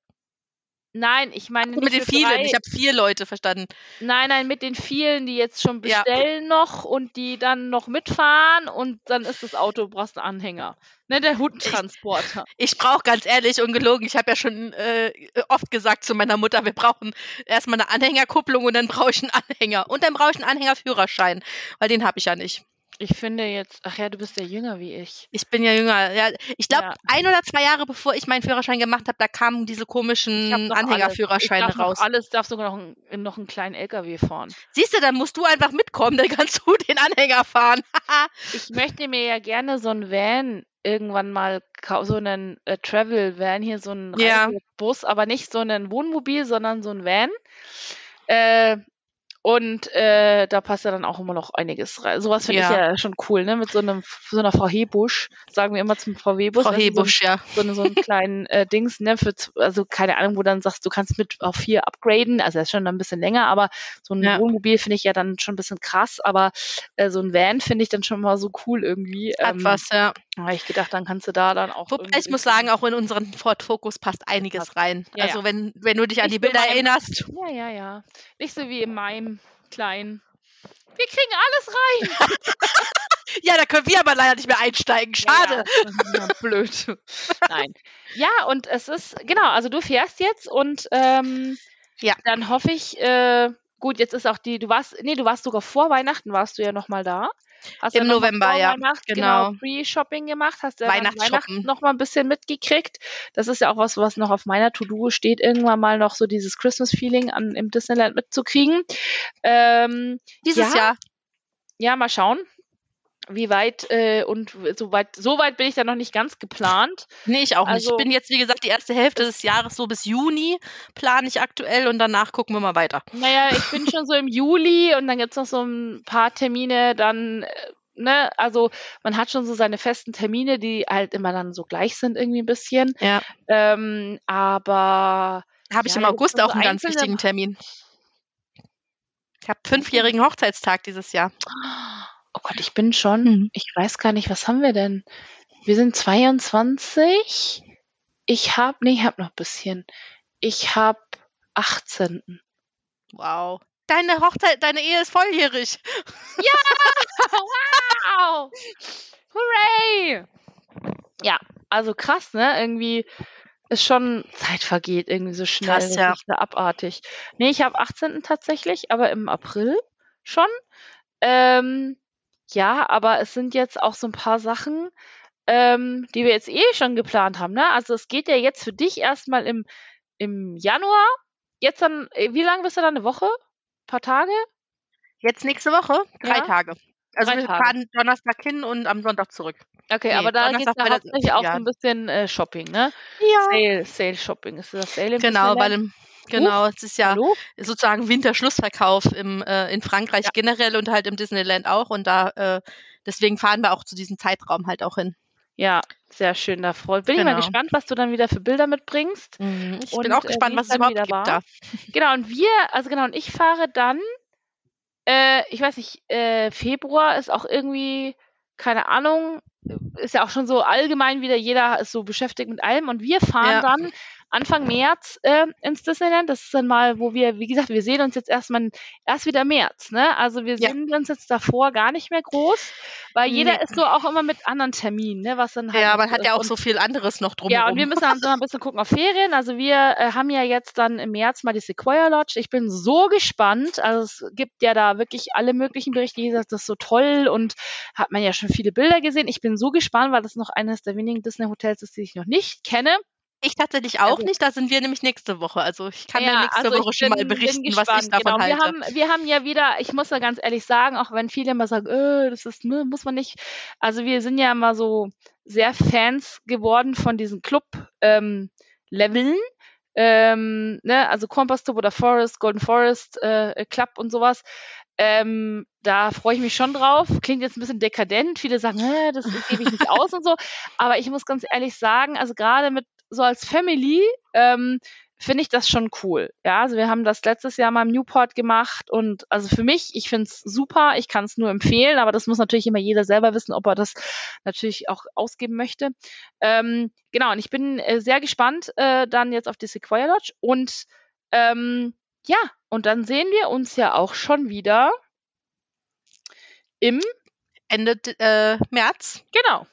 Nein, ich meine Also nicht mit den vielen. drei. Ich habe vier Leute verstanden. Nein, nein, mit den vielen, die jetzt schon Ja. bestellen noch und die dann noch mitfahren und dann ist das Auto, brauchst einen Anhänger. Ne, der Hundtransporter. Ich brauche ganz ehrlich ungelogen, ich habe ja schon äh, oft gesagt zu meiner Mutter, wir brauchen erstmal eine Anhängerkupplung und dann brauche ich einen Anhänger. Und dann brauche ich einen Anhängerführerschein, weil den habe ich ja nicht. Ich finde jetzt, ach ja, du bist ja jünger wie ich. Ich bin ja jünger. Ja, ich glaube, Ja. ein oder zwei Jahre bevor ich meinen Führerschein gemacht habe, da kamen diese komischen alles. Anhängerführerscheine raus. alles, darf sogar noch, einen- noch einen kleinen LKW fahren. Siehst du, dann musst du einfach mitkommen, dann kannst du den Anhänger fahren. Ich möchte mir ja gerne so einen Van irgendwann mal so einen äh, Travel Van hier so einen Ja. Bus, aber nicht so einen Wohnmobil, sondern so ein Van. Äh, und äh, da passt ja dann auch immer noch einiges rein. Sowas finde ich Ja. ja schon cool, ne? Mit so einem so einer Frau Hebusch, sagen wir immer zum. Frau weißt du, Hebusch, ja. So, einen- so, einen kleinen äh, Dings, ne? Für, also keine Ahnung, wo dann sagst, du kannst mit auf vier upgraden. Also er ist schon ein bisschen länger, aber so ein Ja. Wohnmobil finde ich ja dann schon ein bisschen krass, aber äh, so ein Van finde ich dann schon mal so cool irgendwie. Hat Ähm, was, ja. Da hab ich gedacht, dann kannst du da dann auch. Wobei ich muss sagen, auch in unseren Ford Focus passt einiges rein. Ja, also ja. wenn, wenn du dich an Nicht die nur Bilder mein- erinnerst. Ja, ja, ja. Nicht so wie in meinem kleinen. Wir kriegen alles rein. Ja, da können wir aber leider nicht mehr einsteigen. Schade. Ja. ja, blöd. Nein. Ja, und es ist, genau, also du fährst jetzt und ähm, Ja. dann hoffe ich, äh, gut, jetzt ist auch die, du warst, nee, du warst sogar vor Weihnachten, warst du ja nochmal da. Hast Im November, ja, genau. genau. Pre-Shopping gemacht, hast Weihnachtsshoppen. Weihnachten noch mal ein bisschen mitgekriegt. Das ist ja auch was, was noch auf meiner To-Do steht, irgendwann mal noch so dieses Christmas-Feeling im Disneyland mitzukriegen. Ähm, Dieses Ja. Jahr. ja, mal schauen, wie weit äh, und so weit, so weit bin ich da noch nicht ganz geplant. Nee, ich auch nicht. Also- Ich bin jetzt, wie gesagt, die erste Hälfte des Jahres so bis Juni plane ich aktuell und danach gucken wir mal weiter. Naja, ich bin schon so im Juli und dann gibt's noch so ein paar Termine, dann, äh, ne, also man hat schon so seine festen Termine, die halt immer dann so gleich sind irgendwie ein bisschen. Ja. Ähm, aber Habe ich Ja, im August so auch einen ganz wichtigen Termin. Ich habe fünfjährigen Hochzeitstag dieses Jahr. Oh Gott, ich bin schon, Mhm. ich weiß gar nicht, was haben wir denn? Wir sind 22. Ich hab, nee, ich hab noch ein bisschen. Ich hab 18. Wow. deine Hochzeit, deine Ehe ist volljährig. Wow! Hooray! Ja, also krass, ne? Irgendwie ist schon Zeit vergeht irgendwie so schnell. Krass, ja. ist ja abartig. Nee, ich habe 18. tatsächlich, aber im April schon. Ähm, ja, aber es sind jetzt auch so ein paar Sachen, ähm, die wir jetzt eh schon geplant haben, ne? Also es geht ja jetzt für dich erstmal im, im Januar. Jetzt dann, äh, wie lange bist du dann? Eine Woche? Ein paar Tage? Jetzt nächste Woche, drei Ja? Tage. Also Drei wir Tage. fahren Donnerstag hin und am Sonntag zurück. Okay, Nee, aber da geht es hauptsächlich auch so ein bisschen äh, Shopping, ne? Ja. Sale, Sale Shopping. Ist das Sale im Genau, weil im, genau, es ist ja Hallo? sozusagen Winterschlussverkauf im, äh, in Frankreich Ja. generell und halt im Disneyland auch. Und da äh, deswegen fahren wir auch zu diesem Zeitraum halt auch hin. Ja, sehr schön. Da freut. Bin ich mal Genau. gespannt, was du dann wieder für Bilder mitbringst. Mhm, Ich Und, bin auch äh, gespannt, wie was es überhaupt gibt war. da. Genau, und wir, also genau, und ich fahre dann, äh, ich weiß nicht, äh, Februar ist auch irgendwie, keine Ahnung, ist ja auch schon so allgemein wieder, jeder ist so beschäftigt mit allem. Und wir fahren Ja. dann Anfang März äh, ins Disneyland. Das ist dann mal, wo wir, wie gesagt, wir sehen uns jetzt erstmal erst wieder März, ne? Also wir Ja. sehen uns jetzt davor gar nicht mehr groß, weil jeder Nee. ist so auch immer mit anderen Terminen, ne? Was dann halt Ja, man hat ja auch Und so viel anderes noch drumherum. ja, und wir müssen dann so ein bisschen gucken auf Ferien. Also wir äh, haben ja jetzt dann im März mal die Sequoia Lodge. Ich bin so gespannt. Also es gibt ja da wirklich alle möglichen Berichte. Jeder sagt, das ist so toll und hat man ja schon viele Bilder gesehen. Ich bin so gespannt, weil das noch eines der wenigen Disney Hotels ist, die ich noch nicht kenne. Ich tatsächlich auch Also- nicht, da sind wir nämlich nächste Woche. Also ich kann Ja, dir nächste also Woche schon mal bin- berichten, was ich davon genau. halte. Wir haben, wir haben ja wieder, ich muss ja ganz ehrlich sagen, auch wenn viele immer sagen, äh, das ist, ne, muss man nicht. Also wir sind ja immer so sehr Fans geworden von diesen Club-Leveln. Ähm, ne, also Compass Club oder Forest, Golden Forest äh, Club und sowas. Ähm, da freue ich mich schon drauf. Klingt jetzt ein bisschen dekadent. Viele sagen, das gebe ich nicht aus und so. Aber ich muss ganz ehrlich sagen, also gerade mit so als Family ähm, finde ich das schon cool. Ja, also wir haben das letztes Jahr mal im Newport gemacht und also für mich, ich finde es super, ich kann es nur empfehlen, aber das muss natürlich immer jeder selber wissen, ob er das natürlich auch ausgeben möchte. Ähm, genau, und ich bin äh, sehr gespannt äh, dann jetzt auf die Sequoia Lodge und ähm, ja, und dann sehen wir uns ja auch schon wieder im, Ende äh, März genau,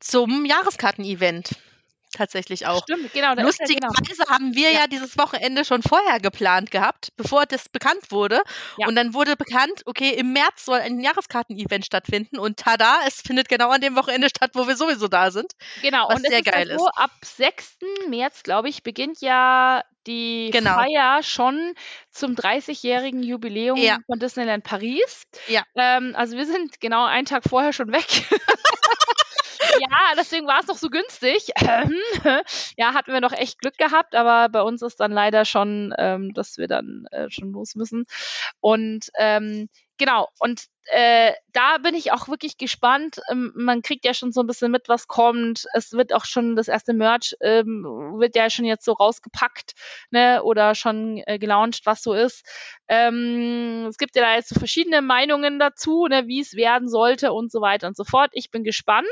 zum Jahreskarten-Event. Tatsächlich auch. stimmt, genau, ist ja, genau. Lustigerweise haben wir Ja. ja. dieses Wochenende schon vorher geplant gehabt, bevor das bekannt wurde. Ja. Und dann wurde bekannt, okay, im März soll ein Jahreskarten-Event stattfinden und tada, es findet genau an dem Wochenende statt, wo wir sowieso da sind. Genau, was und es sehr ist geil ja so, ab 6. März, glaube ich, beginnt ja die Genau. Feier schon zum 30-jährigen Jubiläum Ja. von Disneyland Paris. Ja. Ähm, also wir sind genau einen Tag vorher schon weg. ja, deswegen war es noch so günstig. ja, hatten wir noch echt Glück gehabt, aber bei uns ist dann leider schon, ähm, dass wir dann äh, schon los müssen. Und ähm, genau, und äh, da bin ich auch wirklich gespannt. Ähm, man kriegt ja schon so ein bisschen mit, was kommt. Es wird auch schon das erste Merch ähm, wird ja schon jetzt so rausgepackt, ne, oder schon äh, gelauncht, was so ist. Ähm, es gibt ja da jetzt so verschiedene Meinungen dazu, ne, wie es werden sollte und so weiter und so fort. Ich bin gespannt.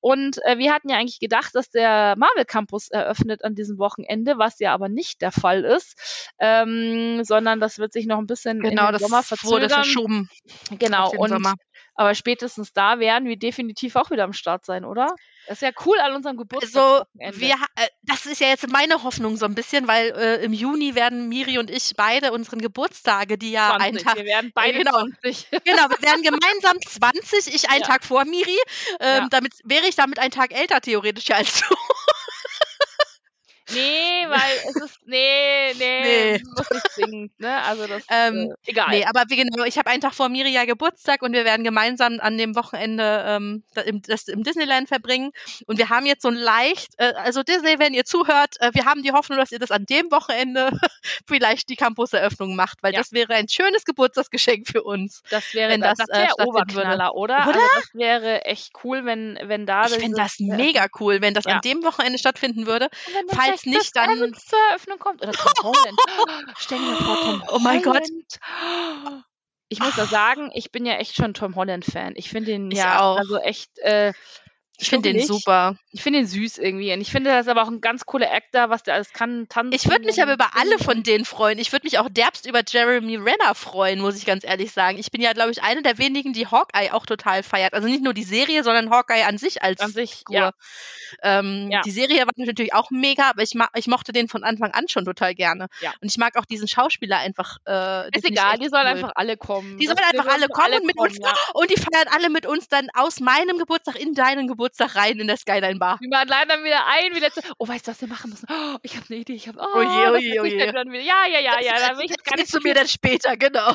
Und äh, wir hatten ja eigentlich gedacht, dass der Marvel Campus eröffnet an diesem Wochenende, was ja aber nicht der Fall ist, ähm, sondern das wird sich noch ein bisschen Genau, in den das Sommer wurde verzögern. verschoben. Genau, auf den und Sommer. aber spätestens da werden wir definitiv auch wieder am Start sein, oder? Das ist ja cool an unserem Geburtstag. Also, wir, äh, das ist ja jetzt meine Hoffnung so ein bisschen, weil äh, im Juni werden Miri und ich beide unseren Geburtstage, die ja einen 20. Tag Wir werden beide genau. 20. Genau, wir wären gemeinsam 20, ich einen Ja. Tag vor Miri. Ähm, Ja. Damit wäre ich damit einen Tag älter theoretisch ja als du. Nee, weil es ist. Nee, nee, Nee. muss nicht zwingend, ne? Also das Ähm, äh, egal. Nee, aber wie genau, ich habe einen Tag vor Miri ja Geburtstag und wir werden gemeinsam an dem Wochenende ähm, das im Disneyland verbringen. Und wir haben jetzt so ein leicht, äh, also Disney, wenn ihr zuhört, äh, wir haben die Hoffnung, dass ihr das an dem Wochenende vielleicht die Campuseröffnung macht, weil Ja. das wäre ein schönes Geburtstagsgeschenk für uns. das wäre wenn das, das, äh, stattfinden würde. Oberknaller, oder? Oder? Also das wäre echt cool, wenn, wenn da Ich finde das dieses- mega cool, wenn das Ja. an dem Wochenende stattfinden würde. Falls vielleicht nicht, Chris dann- zur Eröffnung kommt. Oder Tom Holland. Stell dir vor, Tom Oh mein Gott. Ich muss da sagen, ich bin ja echt schon Tom Holland-Fan. Ich finde ihn Ich ja auch. also echt, äh, Ich finde den super. Ich finde ihn süß irgendwie. Und ich finde, das ist aber auch ein ganz cooler Actor, was der alles kann, tanzen. Ich würde mich aber über alle von denen freuen. Ich würde mich auch derbst über Jeremy Renner freuen, muss ich ganz ehrlich sagen. Ich bin ja, glaube ich, eine der wenigen, die Hawkeye auch total feiert. Also nicht nur die Serie, sondern Hawkeye an sich als An sich, Figur. ja. Ähm, Ja. Die Serie war natürlich auch mega, aber ich, ich mochte den von Anfang an schon total gerne. Ja. Und ich mag auch diesen Schauspieler einfach. Äh, den Ist egal, die sollen cool. einfach alle kommen. Die Das- sollen einfach alle kommen und mit kommen, uns ja. und die feiern alle mit uns dann aus meinem Geburtstag in deinen Geburtstag rein in der Skyline Bar. Wir laden dann wieder ein, wie letzte. Oh, weißt du, was wir machen müssen? Oh, ich habe eine Idee. Ich habe. Oh, erzähl ich oje. dir Dann wieder. Ja, ja, ja, ja. Das Da will ich jetzt gar nicht du mir dann später, genau.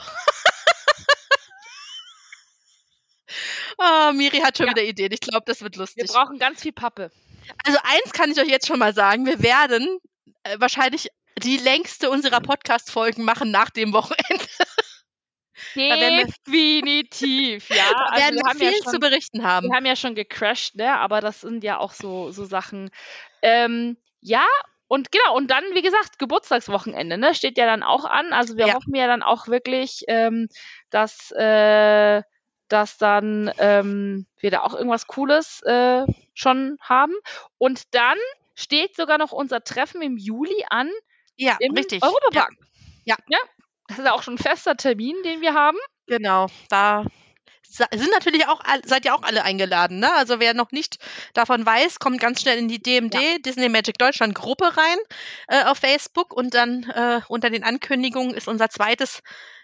oh, Miri hat schon Ja. wieder Ideen. Ich glaube, das wird Wir lustig. brauchen ganz viel Pappe. Also eins kann ich euch jetzt schon mal sagen. Wir werden äh, wahrscheinlich die längste unserer Podcast-Folgen machen nach dem Wochenende. Definitiv, ja. Also werden wir haben ja viel schon- zu berichten haben. Wir haben ja schon gecrashed, ne? Aber das sind ja auch so, so Sachen. Ähm, ja, und genau, und dann, wie gesagt, Geburtstagswochenende, ne? Steht ja dann auch an. Also wir Ja. hoffen ja dann auch wirklich, ähm, dass, äh, dass dann ähm, wir da auch irgendwas Cooles äh, schon haben. Und dann steht sogar noch unser Treffen im Juli an Ja, im richtig. Europapark. Ja. ja. Das ist ja auch schon ein fester Termin, den wir haben. Genau, da sind natürlich auch, seid ihr auch alle eingeladen, ne? Also wer noch nicht davon weiß, kommt ganz schnell in die DMD, Disney Magic Deutschland Gruppe rein äh, auf Facebook und dann äh, unter den Ankündigungen ist unser zweites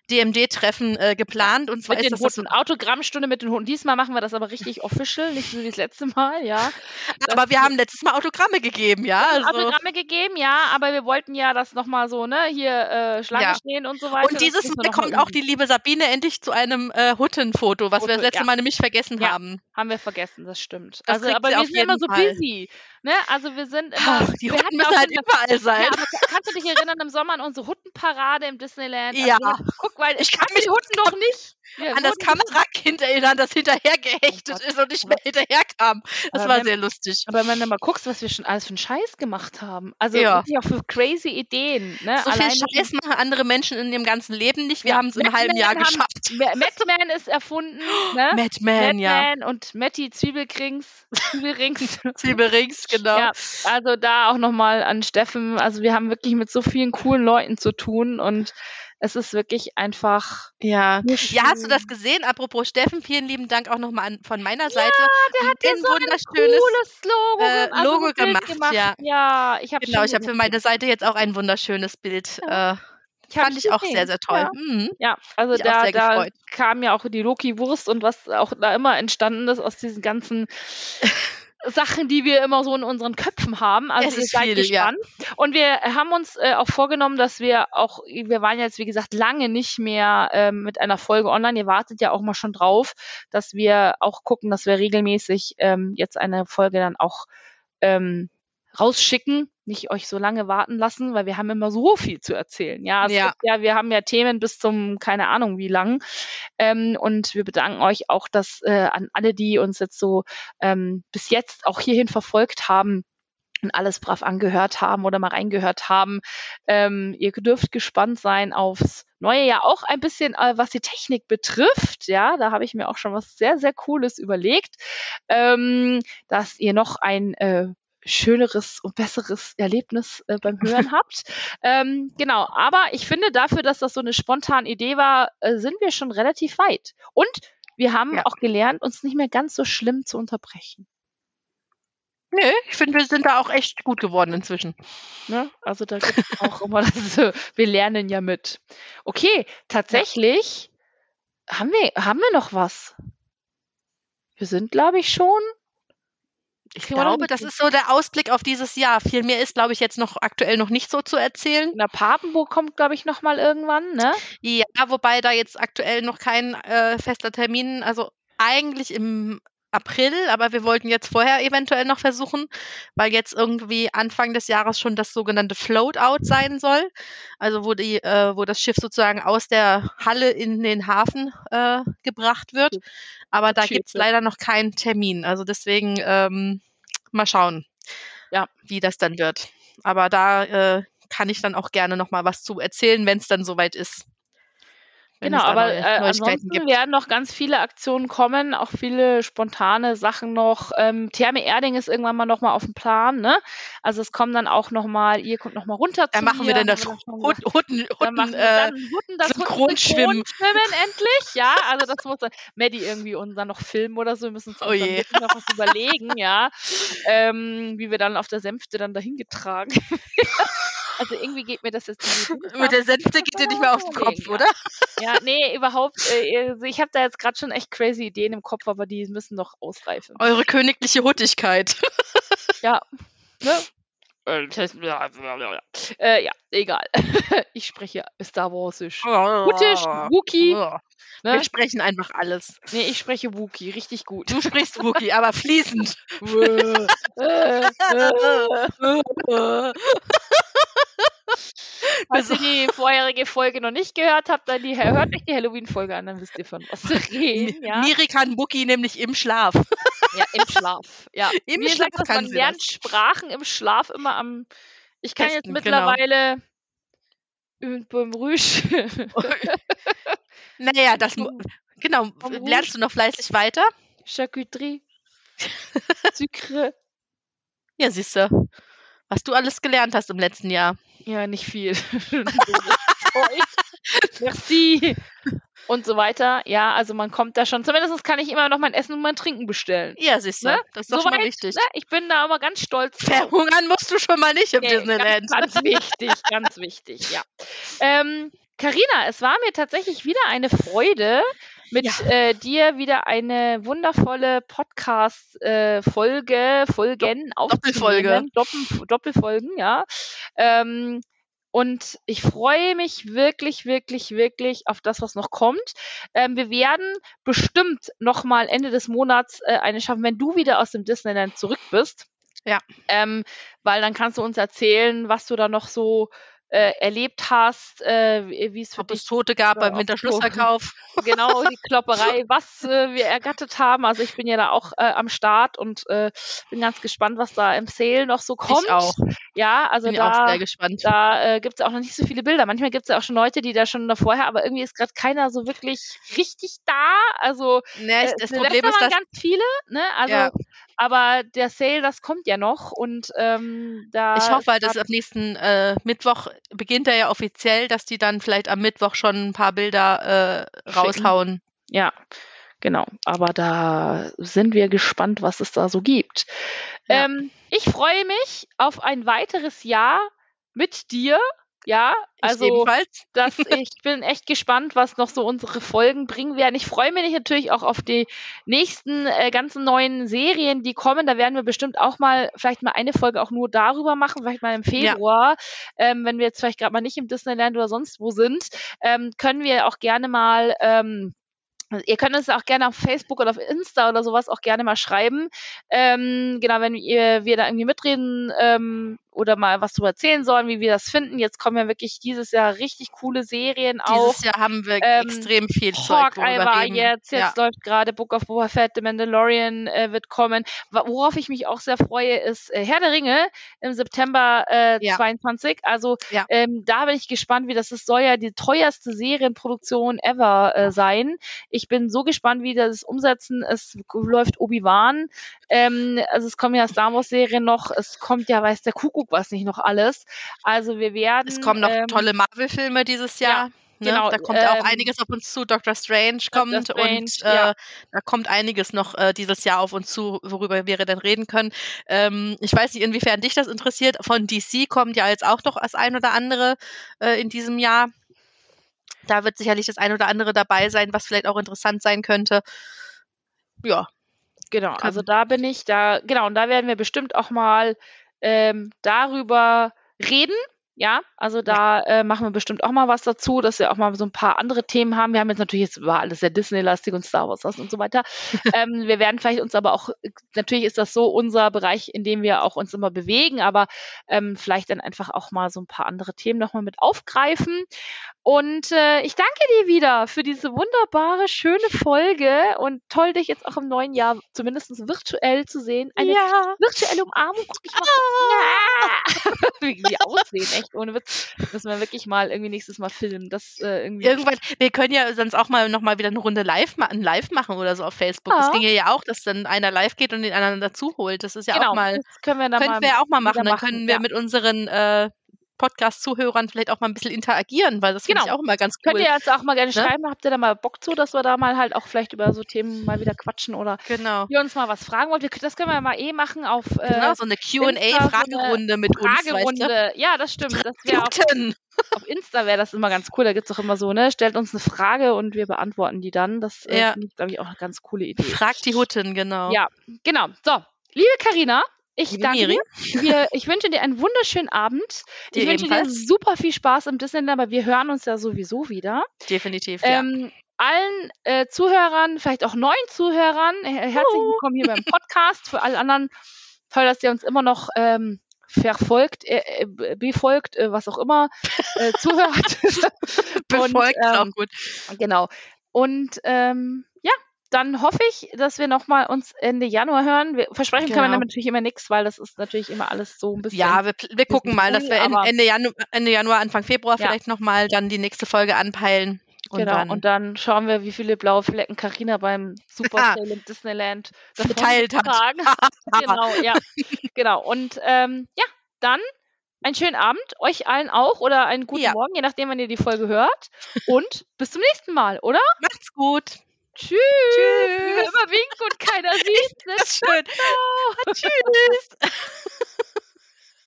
DMD-Treffen äh, geplant und zwar Mit ist den das, das Hunden. Autogrammstunde mit den Hunden. Diesmal machen wir das aber richtig official, nicht so wie das letzte Mal, ja. aber wir haben letztes Mal Autogramme gegeben, ja? Also, Autogramme gegeben, ja, aber wir wollten ja das nochmal so, ne, hier äh, Schlange Ja. stehen und so weiter. und Das dieses wir Mal kommt auch die liebe Sabine endlich zu einem äh, Huttenfoto, was wir Foto, das letzte ja. Mal nämlich vergessen Ja. haben. Haben wir vergessen, das stimmt. Das also, aber wir sind immer so busy, ne, also wir sind immer, Ach, die Hutten müssen halt überall sein. Ja, kannst du dich erinnern im Sommer an unsere Huttenparade im Disneyland? Also Ja. guck, weil Ich kann die Hutten doch nicht. Wir an das Kamerakind erinnern, das hinterher gehechtet Gott. ist und nicht mehr hinterherkam. Das Aber war wenn- sehr lustig. Aber wenn du mal guckst, was wir schon alles für einen Scheiß gemacht haben. Also Ja. auch für crazy Ideen. Ne? So viel Alleine schon- Scheiß machen andere Menschen in ihrem ganzen Leben nicht. Wir Ja, haben es im halben Jahr haben- geschafft. Ma- Madman ist erfunden. Ne? Madman, ja. Und Matty Zwiebelkrings. Zwiebelrings. Zwiebelrings, genau. Ja, also da auch nochmal an Steffen. Also wir haben wirklich mit so vielen coolen Leuten zu tun und es ist wirklich einfach. Ja. Ja, hast du das gesehen? Apropos Steffen, vielen lieben Dank auch nochmal von meiner Seite. Der hat ja ein so ein wunderschönes cooles Logo, äh, also Logo gemacht, gemacht. ja. Ja, ich habe Genau, ich habe für meine Seite jetzt auch ein wunderschönes Bild. Äh, ich fand ich auch gesehen. sehr, sehr toll. Ja. Mhm. Ja, also da, da kam ja auch die Loki-Wurst und was auch da immer entstanden ist aus diesen ganzen Sachen, die wir immer so in unseren Köpfen haben. Also Es ihr ist seid viel, ja. gespannt. Und wir haben uns äh, auch vorgenommen, dass wir auch, wir waren jetzt, wie gesagt, lange nicht mehr ähm, mit einer Folge online. Ihr wartet ja auch mal schon drauf, dass wir auch gucken, dass wir regelmäßig ähm, jetzt eine Folge dann auch ähm, rausschicken, nicht euch so lange warten lassen, weil wir haben immer so viel zu erzählen. Ja, Ja. ja wir haben ja Themen bis zum keine Ahnung wie lang. Ähm, und wir bedanken euch auch, dass äh, an alle, die uns jetzt so ähm, bis jetzt auch hierhin verfolgt haben und alles brav angehört haben oder mal reingehört haben. Ähm, ihr dürft gespannt sein aufs neue Jahr auch ein bisschen, äh, was die Technik betrifft. Ja, da habe ich mir auch schon was sehr, sehr Cooles überlegt, ähm, dass ihr noch ein äh, schöneres und besseres Erlebnis äh, beim Hören habt. Ähm, genau, aber ich finde dafür, dass das so eine spontane Idee war, äh, sind wir schon relativ weit. Und wir haben Ja. auch gelernt, uns nicht mehr ganz so schlimm zu unterbrechen. Nö, ich finde, wir sind da auch echt gut geworden inzwischen. Ne? Also da gibt es auch immer das, wir lernen ja mit. Okay, tatsächlich haben wir, haben wir noch was? Wir sind, glaube ich, schon. Ich glaube, das ist so der Ausblick auf dieses Jahr. Viel mehr ist, glaube ich, jetzt noch aktuell noch nicht so zu erzählen. Der Papenburg kommt, glaube ich, noch mal irgendwann, ne? Ja, wobei da jetzt aktuell noch kein äh, fester Termin, also eigentlich im April, aber wir wollten jetzt vorher eventuell noch versuchen, weil jetzt irgendwie Anfang des Jahres schon das sogenannte Float-Out sein soll. Also wo die, äh, wo das Schiff sozusagen aus der Halle in den Hafen äh, gebracht wird. Aber da gibt's wird. leider noch keinen Termin. Also deswegen ähm, mal schauen, Ja. wie das dann wird. Aber da äh, kann ich dann auch gerne noch mal was zu erzählen, wenn es dann soweit ist. Genau, aber äh, ansonsten gibt. werden noch ganz viele Aktionen kommen, auch viele spontane Sachen noch. Ähm, Therme Erding ist irgendwann mal nochmal auf dem Plan, ne? Also es kommen dann auch nochmal, ihr kommt nochmal runter Da zu machen wir dann das haben wir schon gesagt. Hutten, Hutten, Dann machen Hutten, wir äh, dann Hutten, das Synchronschwimmen. Synchronschwimmen endlich, ja. Also das muss dann Maddie irgendwie uns dann noch filmen oder so. Wir müssen uns Oh je. noch was überlegen, ja. Ähm, wie wir dann auf der Sänfte dann dahin getragen. also irgendwie geht mir das jetzt nicht mit der Senfte geht dir nicht mehr auf den Kopf, oder? ja, nee, überhaupt. Äh, also ich habe da jetzt gerade schon echt crazy Ideen im Kopf, aber die müssen noch ausreifen. Eure königliche Huttigkeit. Ja. Ne? Äh, ja. Äh, egal. ich spreche Star Warsisch. Huttisch, Wookie. Ja. Ne? Wir sprechen einfach alles. Nee, ich spreche Wookie, richtig gut. Du sprichst Wookie, aber fließend. Falls ihr die vorherige Folge noch nicht gehört habt, dann die, hört euch die Halloween-Folge an, dann wisst ihr von was wir reden. Ja, Miri kann Wookie nämlich im Schlaf. ja im Schlaf. Ja. Im Mir Schlaf sagt kann man lernt das. Sprachen im Schlaf immer am. Ich kann jetzt Besten, genau. mittlerweile üben beim Rüsch. Naja, das genau. Lernst du noch fleißig weiter? Charcuterie. Sucre. Ja, siehst du. Was du alles gelernt hast im letzten Jahr. Ja, nicht viel. Merci. Und so weiter. Ja, also man kommt da schon. Zumindest kann ich immer noch mein Essen und mein Trinken bestellen. Ja, siehst du. Ne? Das ist doch schon mal wichtig. Ne? Ich bin da aber ganz stolz. Verhungern musst du schon mal nicht im Nee, Disneyland. Ganz, ganz wichtig, ganz wichtig, ja. Ähm, Carina, es war mir tatsächlich wieder eine Freude, mit Ja. äh, dir wieder eine wundervolle Podcast-Folge, Folgen Doppelfolge. aufzunehmen. Doppel, Doppelfolgen, ja. Ähm, und ich freue mich wirklich, wirklich, wirklich auf das, was noch kommt. Ähm, wir werden bestimmt noch mal Ende des Monats äh, eine schaffen, wenn du wieder aus dem Disneyland zurück bist. Ja. Ähm, weil dann kannst du uns erzählen, was du da noch so äh, erlebt hast, äh, wie es für Ob dich es Tote gab beim Winterschlussverkauf. genau die Klopperei, was äh, wir ergattert haben. Also ich bin ja da auch äh, am Start und äh, bin ganz gespannt, was da im Sale noch so kommt. Ich auch. Ja, also Bin ich auch da, sehr gespannt. da äh, gibt es auch noch nicht so viele Bilder. Manchmal gibt es ja auch schon Leute, die da schon da vorher, aber irgendwie ist gerade keiner so wirklich richtig da. Also ich, äh, das Problem ist, dass ganz viele, ne? Also, Ja. Aber der Sale, das kommt ja noch und ähm, da. ich hoffe, halt, dass da- ab nächsten äh, Mittwoch beginnt er ja offiziell, dass die dann vielleicht am Mittwoch schon ein paar Bilder äh, raushauen. Ja, genau. Aber da sind wir gespannt, was es da so gibt. Ja. Ähm, ich freue mich auf ein weiteres Jahr mit dir. Ja, Ich also ebenfalls. das, ich bin echt gespannt, was noch so unsere Folgen bringen werden. Ich freue mich natürlich auch auf die nächsten äh, ganzen neuen Serien, die kommen. Da werden wir bestimmt auch mal, vielleicht mal eine Folge auch nur darüber machen, vielleicht mal im Februar, ähm, wenn wir jetzt vielleicht gerade mal nicht im Disneyland oder sonst wo sind, ähm, können wir auch gerne mal ähm, Ihr könnt uns auch gerne auf Facebook oder auf Insta oder sowas auch gerne mal schreiben. Ähm, genau, wenn ihr, wir da irgendwie mitreden ähm, oder mal was drüber erzählen sollen, wie wir das finden. Jetzt kommen ja wirklich dieses Jahr richtig coole Serien auch. Dieses Jahr haben wir ähm, extrem viel Zeug, worüber war reden. jetzt, jetzt ja. läuft gerade Book of Boba Fett, The Mandalorian äh, wird kommen. Worauf ich mich auch sehr freue, ist äh, Herr der Ringe im September äh, Ja. 22. Also Ja. ähm, da bin ich gespannt, wie das ist. Soll ja die teuerste Serienproduktion ever äh, sein. Ich bin so gespannt, wie das umsetzen. Es läuft Obi-Wan. Ähm, also es kommen ja Star Wars Serien noch. Es kommt ja, weiß der Kuckuck was nicht noch alles. Also wir werden. Es kommen noch ähm, tolle Marvel-Filme dieses ja, Jahr. Ne? genau, Da kommt auch ähm, einiges auf uns zu. Doctor Strange kommt Strange, und ja. äh, da kommt einiges noch äh, dieses Jahr auf uns zu, worüber wir dann reden können. Ähm, ich weiß nicht, inwiefern dich das interessiert. Von DC kommt ja jetzt auch noch das ein oder andere äh, in diesem Jahr. Da wird sicherlich das ein oder andere dabei sein, was vielleicht auch interessant sein könnte. Ja, Genau, also da bin ich da, genau, und da werden wir bestimmt auch mal ähm, darüber reden. Ja, also da äh, machen wir bestimmt auch mal was dazu, dass wir auch mal so ein paar andere Themen haben. Wir haben jetzt natürlich, jetzt war alles sehr Disney-lastig und Star Wars und so weiter. ähm, wir werden vielleicht uns aber auch, natürlich ist das so unser Bereich, in dem wir auch uns immer bewegen, aber ähm, vielleicht dann einfach auch mal so ein paar andere Themen nochmal mit aufgreifen. Und äh, ich danke dir wieder für diese wunderbare, schöne Folge und toll, dich jetzt auch im neuen Jahr zumindest virtuell zu sehen. Eine ja. virtuelle Umarmung. Guck ich mal. Ja. Wie die aussehen, echt. Echt ohne Witz. Müssen wir wirklich mal irgendwie nächstes Mal filmen. Das, äh, irgendwie Irgendwann, wir können ja sonst auch mal nochmal wieder eine Runde live, ma live machen oder so auf Facebook. Das Ja. ginge ja auch, dass dann einer live geht und den anderen dazu holt. Das ist ja genau, auch mal, das können wir dann mal wir auch mal machen. Dann können wir ja. mit unseren äh, Podcast-Zuhörern vielleicht auch mal ein bisschen interagieren, weil das finde ich Genau. auch immer ganz Könnt cool. ihr jetzt auch mal gerne Ne? schreiben, habt ihr da mal Bock zu, dass wir da mal halt auch vielleicht über so Themen mal wieder quatschen oder Genau. ihr uns mal was fragen wollt. Wir, das können wir mal eh machen auf äh, Genau, so eine Insta so QA-Fragerunde mit uns. Weißt du? Fragerunde. Ja, das stimmt. Das wäre auf, auf Insta wäre das immer ganz cool. Da gibt's auch immer so, ne, stellt uns eine Frage und wir beantworten die dann. Das äh, Ja. finde ich, glaube ich, auch eine ganz coole Idee. Frag die Hutten, genau. Ja, genau. So, liebe Karina, ich danke dir. Wir, ich wünsche dir einen wunderschönen Abend. Dir ich wünsche dir ebenfalls. super viel Spaß im Disneyland, aber wir hören uns ja sowieso wieder. Definitiv, ja. Ähm, allen äh, Zuhörern, vielleicht auch neuen Zuhörern, äh, herzlich willkommen hier beim Podcast. Für alle anderen toll, dass ihr uns immer noch ähm, verfolgt, äh, äh, befolgt, äh, was auch immer, äh, zuhört. Befolgt ist ähm, auch gut. Genau. Und ähm, ja, dann hoffe ich, dass wir noch mal uns Ende Januar hören. Wir, versprechen können wir Genau. natürlich immer nichts, weil das ist natürlich immer alles so ein bisschen. Ja, wir, wir gucken mal, dass wir Ende, Janu Ende Januar, Anfang Februar Ja. vielleicht nochmal dann die nächste Folge anpeilen. Und genau. dann und dann schauen wir, wie viele blaue Flecken Carina beim Super. Sale im Disneyland Verteilt hat. genau, ja. Genau. Und ähm, ja, dann einen schönen Abend, euch allen auch oder einen guten Ja. Morgen, je nachdem, wann ihr die Folge hört. Und bis zum nächsten Mal, oder? Macht's gut. Tschüss. Wie wir Tschüss. immer winken und keiner sieht. Das ist schön. Tschüss.